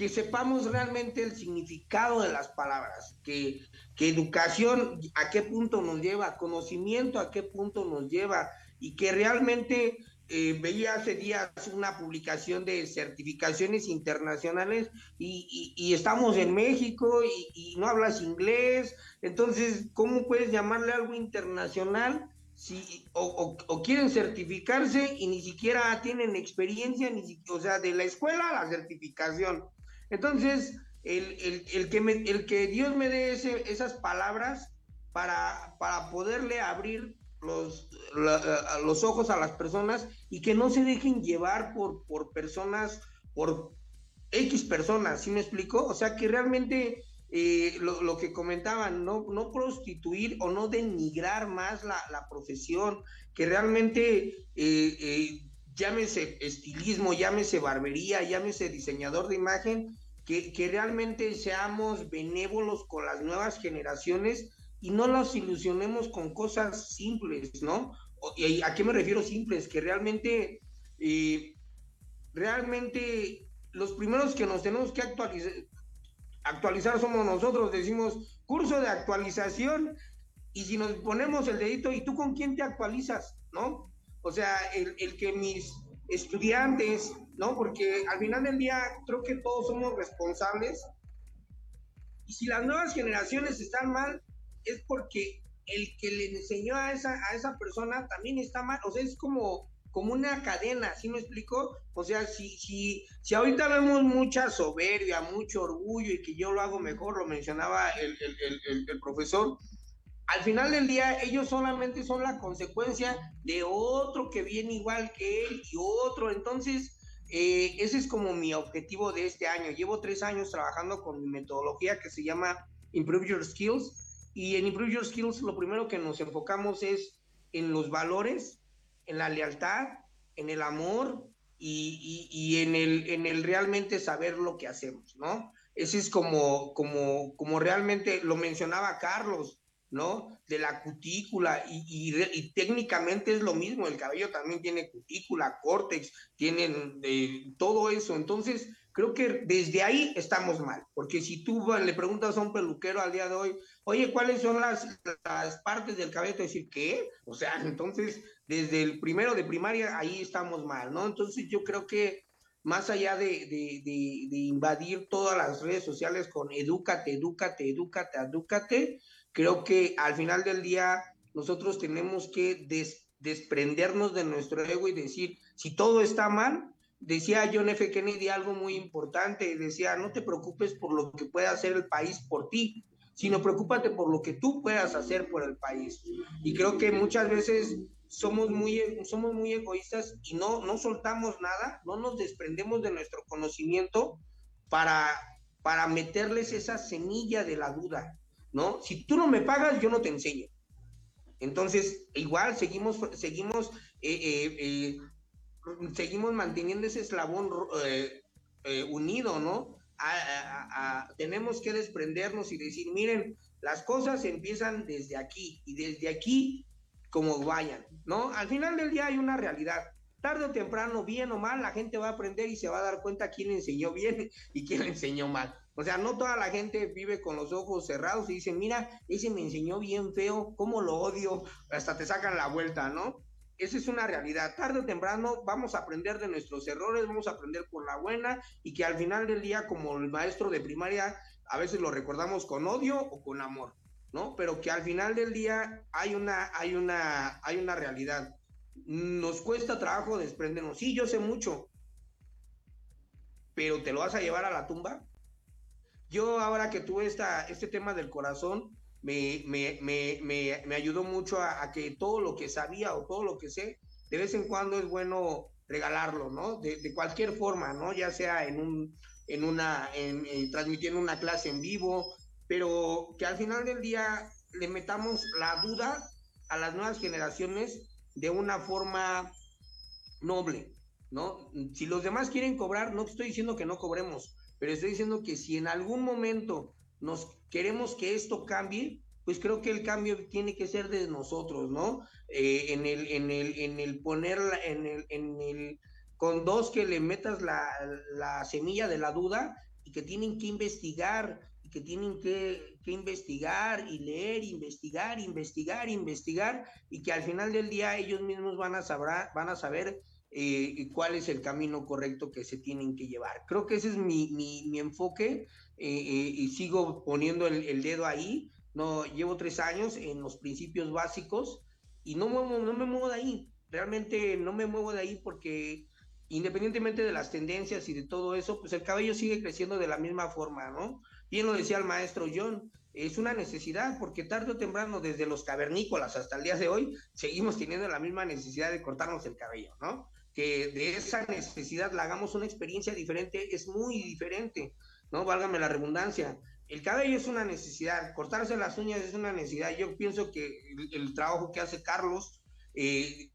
que sepamos realmente el significado de las palabras, que, que, educación a qué punto nos lleva, conocimiento a qué punto nos lleva, y que realmente eh, veía hace días una publicación de certificaciones internacionales y, estamos en México y, no hablas inglés, entonces, ¿cómo puedes llamarle algo internacional si, o, quieren certificarse y ni siquiera tienen experiencia, ni o sea, de la escuela a la certificación. Entonces, el, el, que, el que Dios me dé esas palabras para, para poderle abrir los, los ojos a las personas y que no se dejen llevar por, por personas, por X personas, ¿sí me explico? O sea, que realmente eh, lo, que comentaban, no, no prostituir o no denigrar más la, profesión, que realmente eh, eh, llámese estilismo, llámese barbería, llámese diseñador de imagen, que, realmente seamos benévolos con las nuevas generaciones y no los ilusionemos con cosas simples, ¿no? ¿Y a qué me refiero simples? Que realmente, realmente los primeros que nos tenemos que actualizar, actualizar somos nosotros, decimos curso de actualización y si nos ponemos el dedito, ¿y tú con quién te actualizas? ¿No? O sea, el, que mis estudiantes, ¿no? Porque al final del día creo que todos somos responsables y si las nuevas generaciones están mal, es porque el que le enseñó a esa, a esa persona también está mal, o sea, es como como una cadena, ¿sí me explico? O sea, si, si, si ahorita vemos mucha soberbia, mucho orgullo y que yo lo hago mejor, lo mencionaba el, el, profesor, al final del día ellos solamente son la consecuencia de otro que viene igual que él y otro, entonces... Eh, ese es como mi objetivo de este año. Llevo tres años trabajando con mi metodología que se llama Improve Your Skills. Y en Improve Your Skills lo primero que nos enfocamos es en los valores, en la lealtad, en el amor y, en, el, en el realmente saber lo que hacemos, ¿no? Ese es como, como, como realmente lo mencionaba Carlos, ¿no? De la cutícula y, técnicamente es lo mismo, el cabello también tiene cutícula, córtex, tienen eh, todo eso, entonces creo que desde ahí estamos mal, porque si tú le preguntas a un peluquero al día de hoy, oye, ¿cuáles son las, las partes del cabello? Te decir, ¿qué? O sea, entonces desde el primero de primaria, ahí estamos mal, ¿no? Entonces yo creo que más allá de, invadir todas las redes sociales con edúcate, edúcate, edúcate, edúcate, creo que al final del día nosotros tenemos que desprendernos de nuestro ego y decir, si todo está mal, decía John F. Kennedy algo muy importante, decía, no te preocupes por lo que pueda hacer el país por ti, sino preocúpate por lo que tú puedas hacer por el país. Y creo que muchas veces somos muy, somos muy egoístas y no, no soltamos nada, no nos desprendemos de nuestro conocimiento para, para meterles esa semilla de la duda, ¿no? Si tú no me pagas, yo no te enseño. Entonces, igual seguimos, seguimos, eh, eh, eh, seguimos manteniendo ese eslabón unido, ¿no? tenemos que desprendernos y decir, miren, las cosas empiezan desde aquí y desde aquí como vayan, ¿no? Al final del día hay una realidad. Tarde o temprano, bien o mal, la gente va a aprender y se va a dar cuenta quién enseñó bien y quién enseñó mal. O sea, no toda la gente vive con los ojos cerrados y dice, mira, ese me enseñó bien feo, cómo lo odio, hasta te sacan la vuelta, ¿no? Esa es una realidad. Tarde o temprano vamos a aprender de nuestros errores, vamos a aprender por la buena y que al final del día, como el maestro de primaria, a veces lo recordamos con odio o con amor. ¿no? Pero que al final del día hay una, hay una, hay una realidad. Nos cuesta trabajo desprendernos. Sí, yo sé mucho, pero ¿te lo vas a llevar a la tumba? Yo ahora que tuve esta, este tema del corazón, me, me, me, me ayudó mucho a, que todo lo que sabía o todo lo que sé, de vez en cuando es bueno regalarlo, ¿no? De, cualquier forma, ¿no? Ya sea en un, en una, en, transmitiendo una clase en vivo, pero que al final del día le metamos la duda a las nuevas generaciones de una forma noble, ¿no? Si los demás quieren cobrar, no estoy diciendo que no cobremos, pero estoy diciendo que si en algún momento nos queremos que esto cambie, pues creo que el cambio tiene que ser de nosotros, ¿no? Eh, en el, en el, en el ponerla, en el, en el, con dos que le metas la, la semilla de la duda y que tienen que investigar, que tienen que, investigar y leer, investigar, investigar, investigar, y que al final del día ellos mismos van a, sabrá, van a saber eh, cuál es el camino correcto que se tienen que llevar. Creo que ese es mi, mi, enfoque eh, eh, y sigo poniendo el, dedo ahí. No, llevo tres años en los principios básicos y no, no me muevo de ahí. Realmente no me muevo de ahí porque independientemente de las tendencias y de todo eso, pues el cabello sigue creciendo de la misma forma, ¿no? Bien lo decía el maestro John, es una necesidad porque tarde o temprano, desde los cavernícolas hasta el día de hoy, seguimos teniendo la misma necesidad de cortarnos el cabello, ¿no? Que de esa necesidad la hagamos una experiencia diferente es muy diferente, ¿no? Válgame la redundancia. El cabello es una necesidad, cortarse las uñas es una necesidad. Yo pienso que el, trabajo que hace Carlos eh,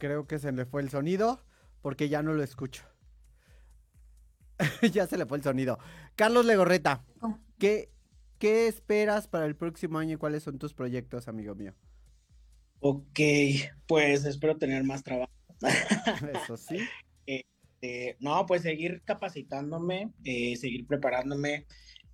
Creo que se le fue el sonido porque ya no lo escucho. ya se le fue el sonido. Carlos Legorreta, oh. ¿qué, ¿qué esperas para el próximo año y cuáles son tus proyectos, amigo mío? Ok, pues espero tener más trabajo. Eso sí. Este, no, pues seguir capacitándome, eh, seguir preparándome.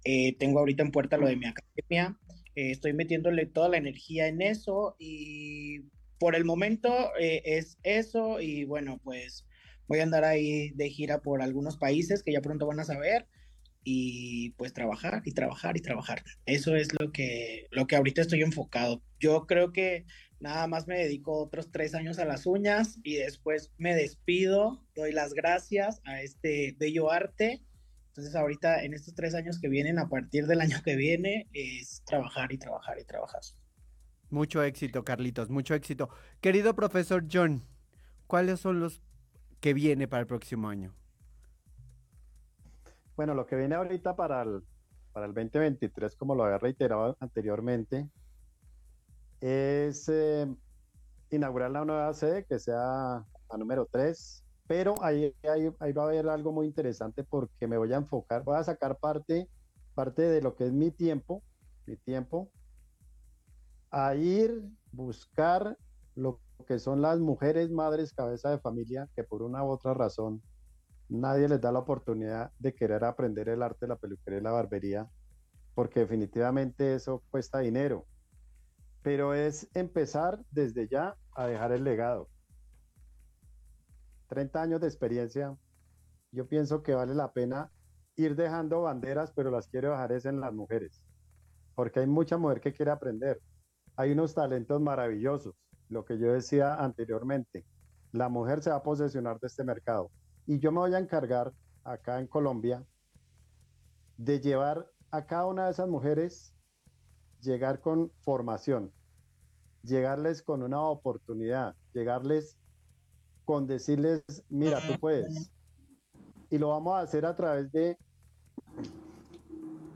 Eh, tengo ahorita en puerta lo de mi academia. Eh, estoy metiéndole toda la energía en eso y por el momento es eso y bueno, pues voy a andar ahí de gira por algunos países que ya pronto van a saber y pues trabajar y trabajar y trabajar. Eso es lo que, lo que ahorita estoy enfocado. Yo creo que nada más me dedico otros tres años a las uñas y después me despido, doy las gracias a este bello arte. Entonces ahorita en estos tres años que vienen, a partir del año que viene, es trabajar y trabajar y trabajar. Mucho éxito, Carlitos, mucho éxito. Querido profesor John, ¿cuáles son los ¿Qué viene para el próximo año? Bueno, lo que viene ahorita para el, para el 2023, como lo había reiterado anteriormente, es eh, inaugurar la nueva sede, que sea la número 3, pero ahí, ahí, va a haber algo muy interesante porque me voy a enfocar, voy a sacar parte, parte de lo que es mi tiempo, mi tiempo, a ir, buscar lo que son las mujeres madres cabeza de familia que por una u otra razón nadie les da la oportunidad de querer aprender el arte de la peluquería y la barbería, porque definitivamente eso cuesta dinero. Pero es empezar desde ya a dejar el legado. 30 años de experiencia, yo pienso que vale la pena ir dejando banderas, pero las quiero dejar es en las mujeres, porque hay mucha mujer que quiere aprender. Hay unos talentos maravillosos lo que yo decía anteriormente, la mujer se va a posesionar de este mercado y yo me voy a encargar acá en Colombia de llevar a cada una de esas mujeres, llegar con formación, llegarles con una oportunidad, llegarles con decirles, mira, tú puedes. Y lo vamos a hacer a través de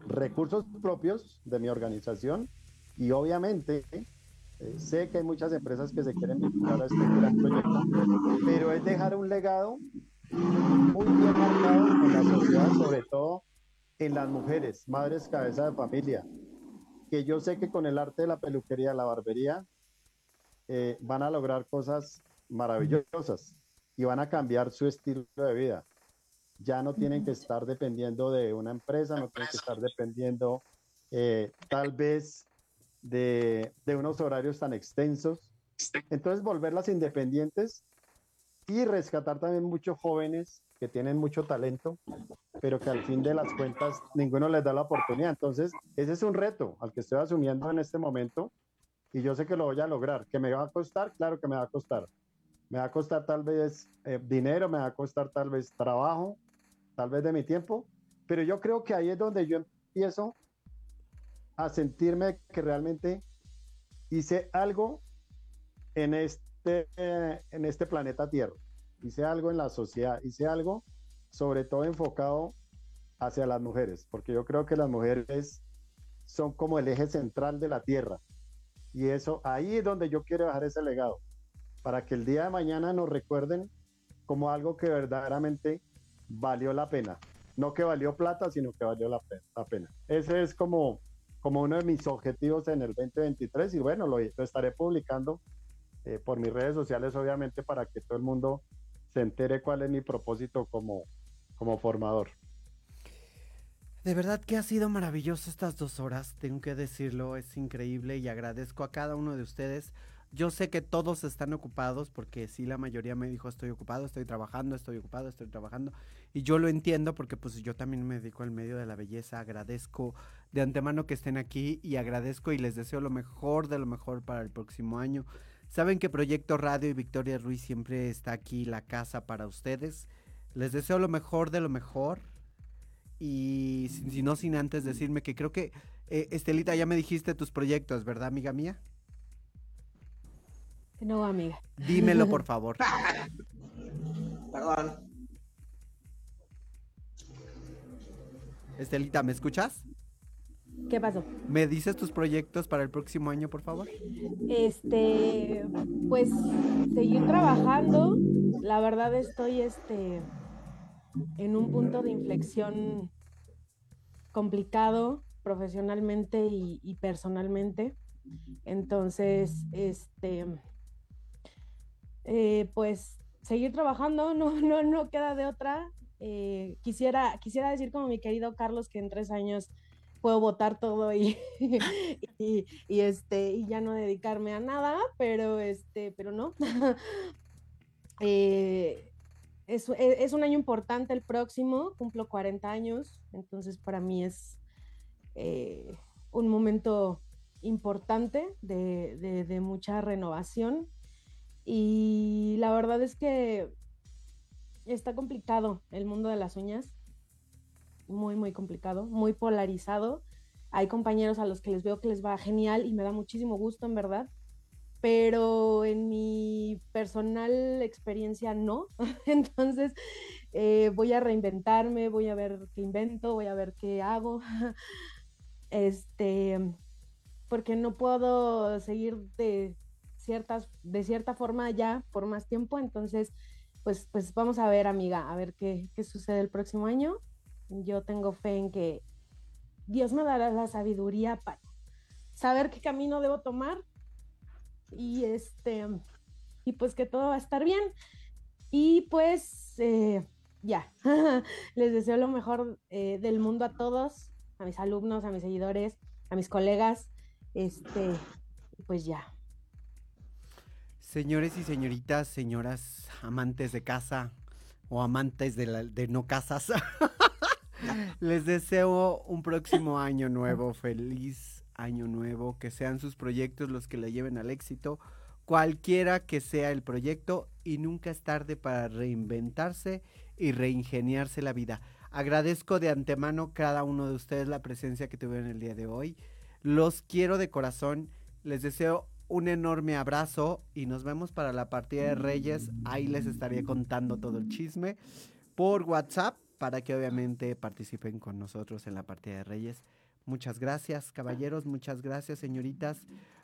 recursos propios de mi organización y obviamente eh, sé que hay muchas empresas que se quieren vincular a este gran proyecto, pero es dejar un legado muy bien marcado en la sociedad, sobre todo en las mujeres, madres cabeza de familia, que yo sé que con el arte de la peluquería, la barbería, eh, van a lograr cosas maravillosas y van a cambiar su estilo de vida. Ya no tienen que estar dependiendo de una empresa, no tienen que estar dependiendo eh, tal vez de, de unos horarios tan extensos. Entonces, volverlas independientes y rescatar también muchos jóvenes que tienen mucho talento, pero que al fin de las cuentas ninguno les da la oportunidad. Entonces, ese es un reto al que estoy asumiendo en este momento y yo sé que lo voy a lograr. ¿Que me va a costar? Claro que me va a costar. Me va a costar tal vez eh, dinero, me va a costar tal vez trabajo, tal vez de mi tiempo, pero yo creo que ahí es donde yo empiezo a sentirme que realmente hice algo en este, en este planeta Tierra. Hice algo en la sociedad, hice algo sobre todo enfocado hacia las mujeres, porque yo creo que las mujeres son como el eje central de la Tierra. Y eso, ahí es donde yo quiero dejar ese legado, para que el día de mañana nos recuerden como algo que verdaderamente valió la pena. No que valió plata, sino que valió la, pena. Ese es como, como uno de mis objetivos en el 2023 y bueno, lo, estaré publicando eh, por mis redes sociales, obviamente, para que todo el mundo se entere cuál es mi propósito como, como formador. De verdad que ha sido maravilloso estas dos horas, tengo que decirlo, es increíble y agradezco a cada uno de ustedes. Yo sé que todos están ocupados porque sí, la mayoría me dijo estoy ocupado, estoy trabajando, estoy ocupado, estoy trabajando. Y yo lo entiendo porque pues yo también me dedico al medio de la belleza. Agradezco de antemano que estén aquí y agradezco y les deseo lo mejor de lo mejor para el próximo año. Saben que Proyecto Radio y Victoria Ruiz siempre está aquí, la casa para ustedes. Les deseo lo mejor de lo mejor. Y si, no, sin antes decirme que creo que, eh, Estelita, ya me dijiste tus proyectos, ¿verdad, amiga mía? No, amiga. Dímelo, por favor. Perdón. Estelita, ¿me escuchas? ¿Qué pasó? ¿Me dices tus proyectos para el próximo año, por favor? Este, pues seguir trabajando. La verdad estoy este en un punto de inflexión complicado profesionalmente y, personalmente. Entonces, este, eh, pues seguir trabajando, no, no, no queda de otra. Eh, quisiera, quisiera decir como mi querido Carlos que en tres años puedo votar todo y, y, este, y ya no dedicarme a nada, pero, este, pero no. Eh, es, es, un año importante el próximo, cumplo 40 años, entonces para mí es un momento importante de mucha renovación y la verdad es que está complicado el mundo de las uñas. Muy, muy complicado, muy polarizado. Hay compañeros a los que les veo que les va genial y me da muchísimo gusto, en verdad. Pero en mi personal experiencia no. Entonces eh, voy a reinventarme, voy a ver qué invento, voy a ver qué hago. Este, porque no puedo seguir de ciertas, de cierta forma ya por más tiempo. Entonces, pues, pues vamos a ver, amiga, a ver qué, qué sucede el próximo año. Yo tengo fe en que Dios me dará la sabiduría para saber qué camino debo tomar y este y pues que todo va a estar bien. Y pues eh, ya. Les deseo lo mejor eh, del mundo a todos a mis alumnos a mis seguidores a mis colegas este pues ya. Señores y señoritas, señoras amantes de casa o amantes de, no casas, les deseo un próximo año nuevo, feliz año nuevo, que sean sus proyectos los que le lleven al éxito. cualquiera que sea el proyecto y nunca es tarde para reinventarse y reingeniarse la vida. Agradezco de antemano cada uno de ustedes la presencia que tuvieron el día de hoy. Los quiero de corazón. Les deseo un enorme abrazo y nos vemos para la partida de Reyes. Ahí les estaré contando todo el chisme por WhatsApp para que obviamente participen con nosotros en la partida de Reyes. Muchas gracias, caballeros. Muchas gracias, señoritas.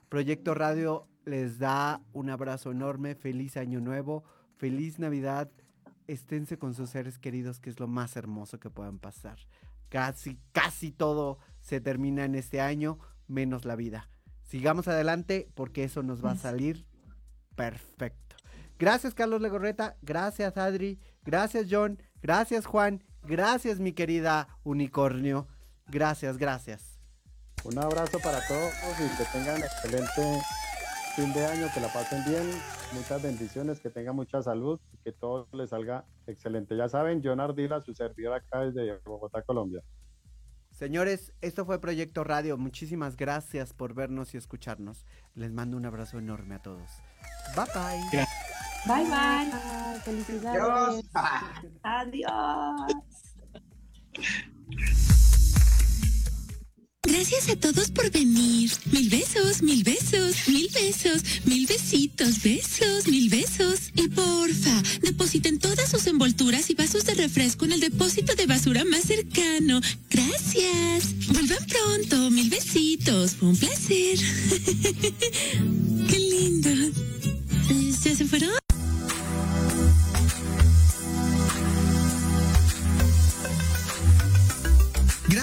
Proyecto Radio les da un abrazo enorme. Feliz año nuevo. Feliz Navidad esténse con sus seres queridos, que es lo más hermoso que puedan pasar. Casi, casi todo se termina en este año, menos la vida. Sigamos adelante porque eso nos va a salir perfecto. Gracias Carlos Legorreta, gracias Adri, gracias John, gracias Juan, gracias mi querida unicornio, gracias, gracias. Un abrazo para todos y que tengan excelente fin de año, que la pasen bien, muchas bendiciones, que tengan mucha salud y que todo les salga excelente. Ya saben, John Ardila, su servidor acá desde Bogotá, Colombia. Señores, esto fue Proyecto Radio. Muchísimas gracias por vernos y escucharnos. Les mando un abrazo enorme a todos. Bye bye. Bye bye. Felicidades. Adiós. Gracias a todos por venir. Mil besos, mil besos, mil besos, mil besitos, besos, mil besos. Y porfa, depositen todas sus envolturas y vasos de refresco en el depósito de basura más cercano. Gracias. Vuelvan pronto, mil besitos. Fue un placer. Qué lindo. ¿Ya se fueron?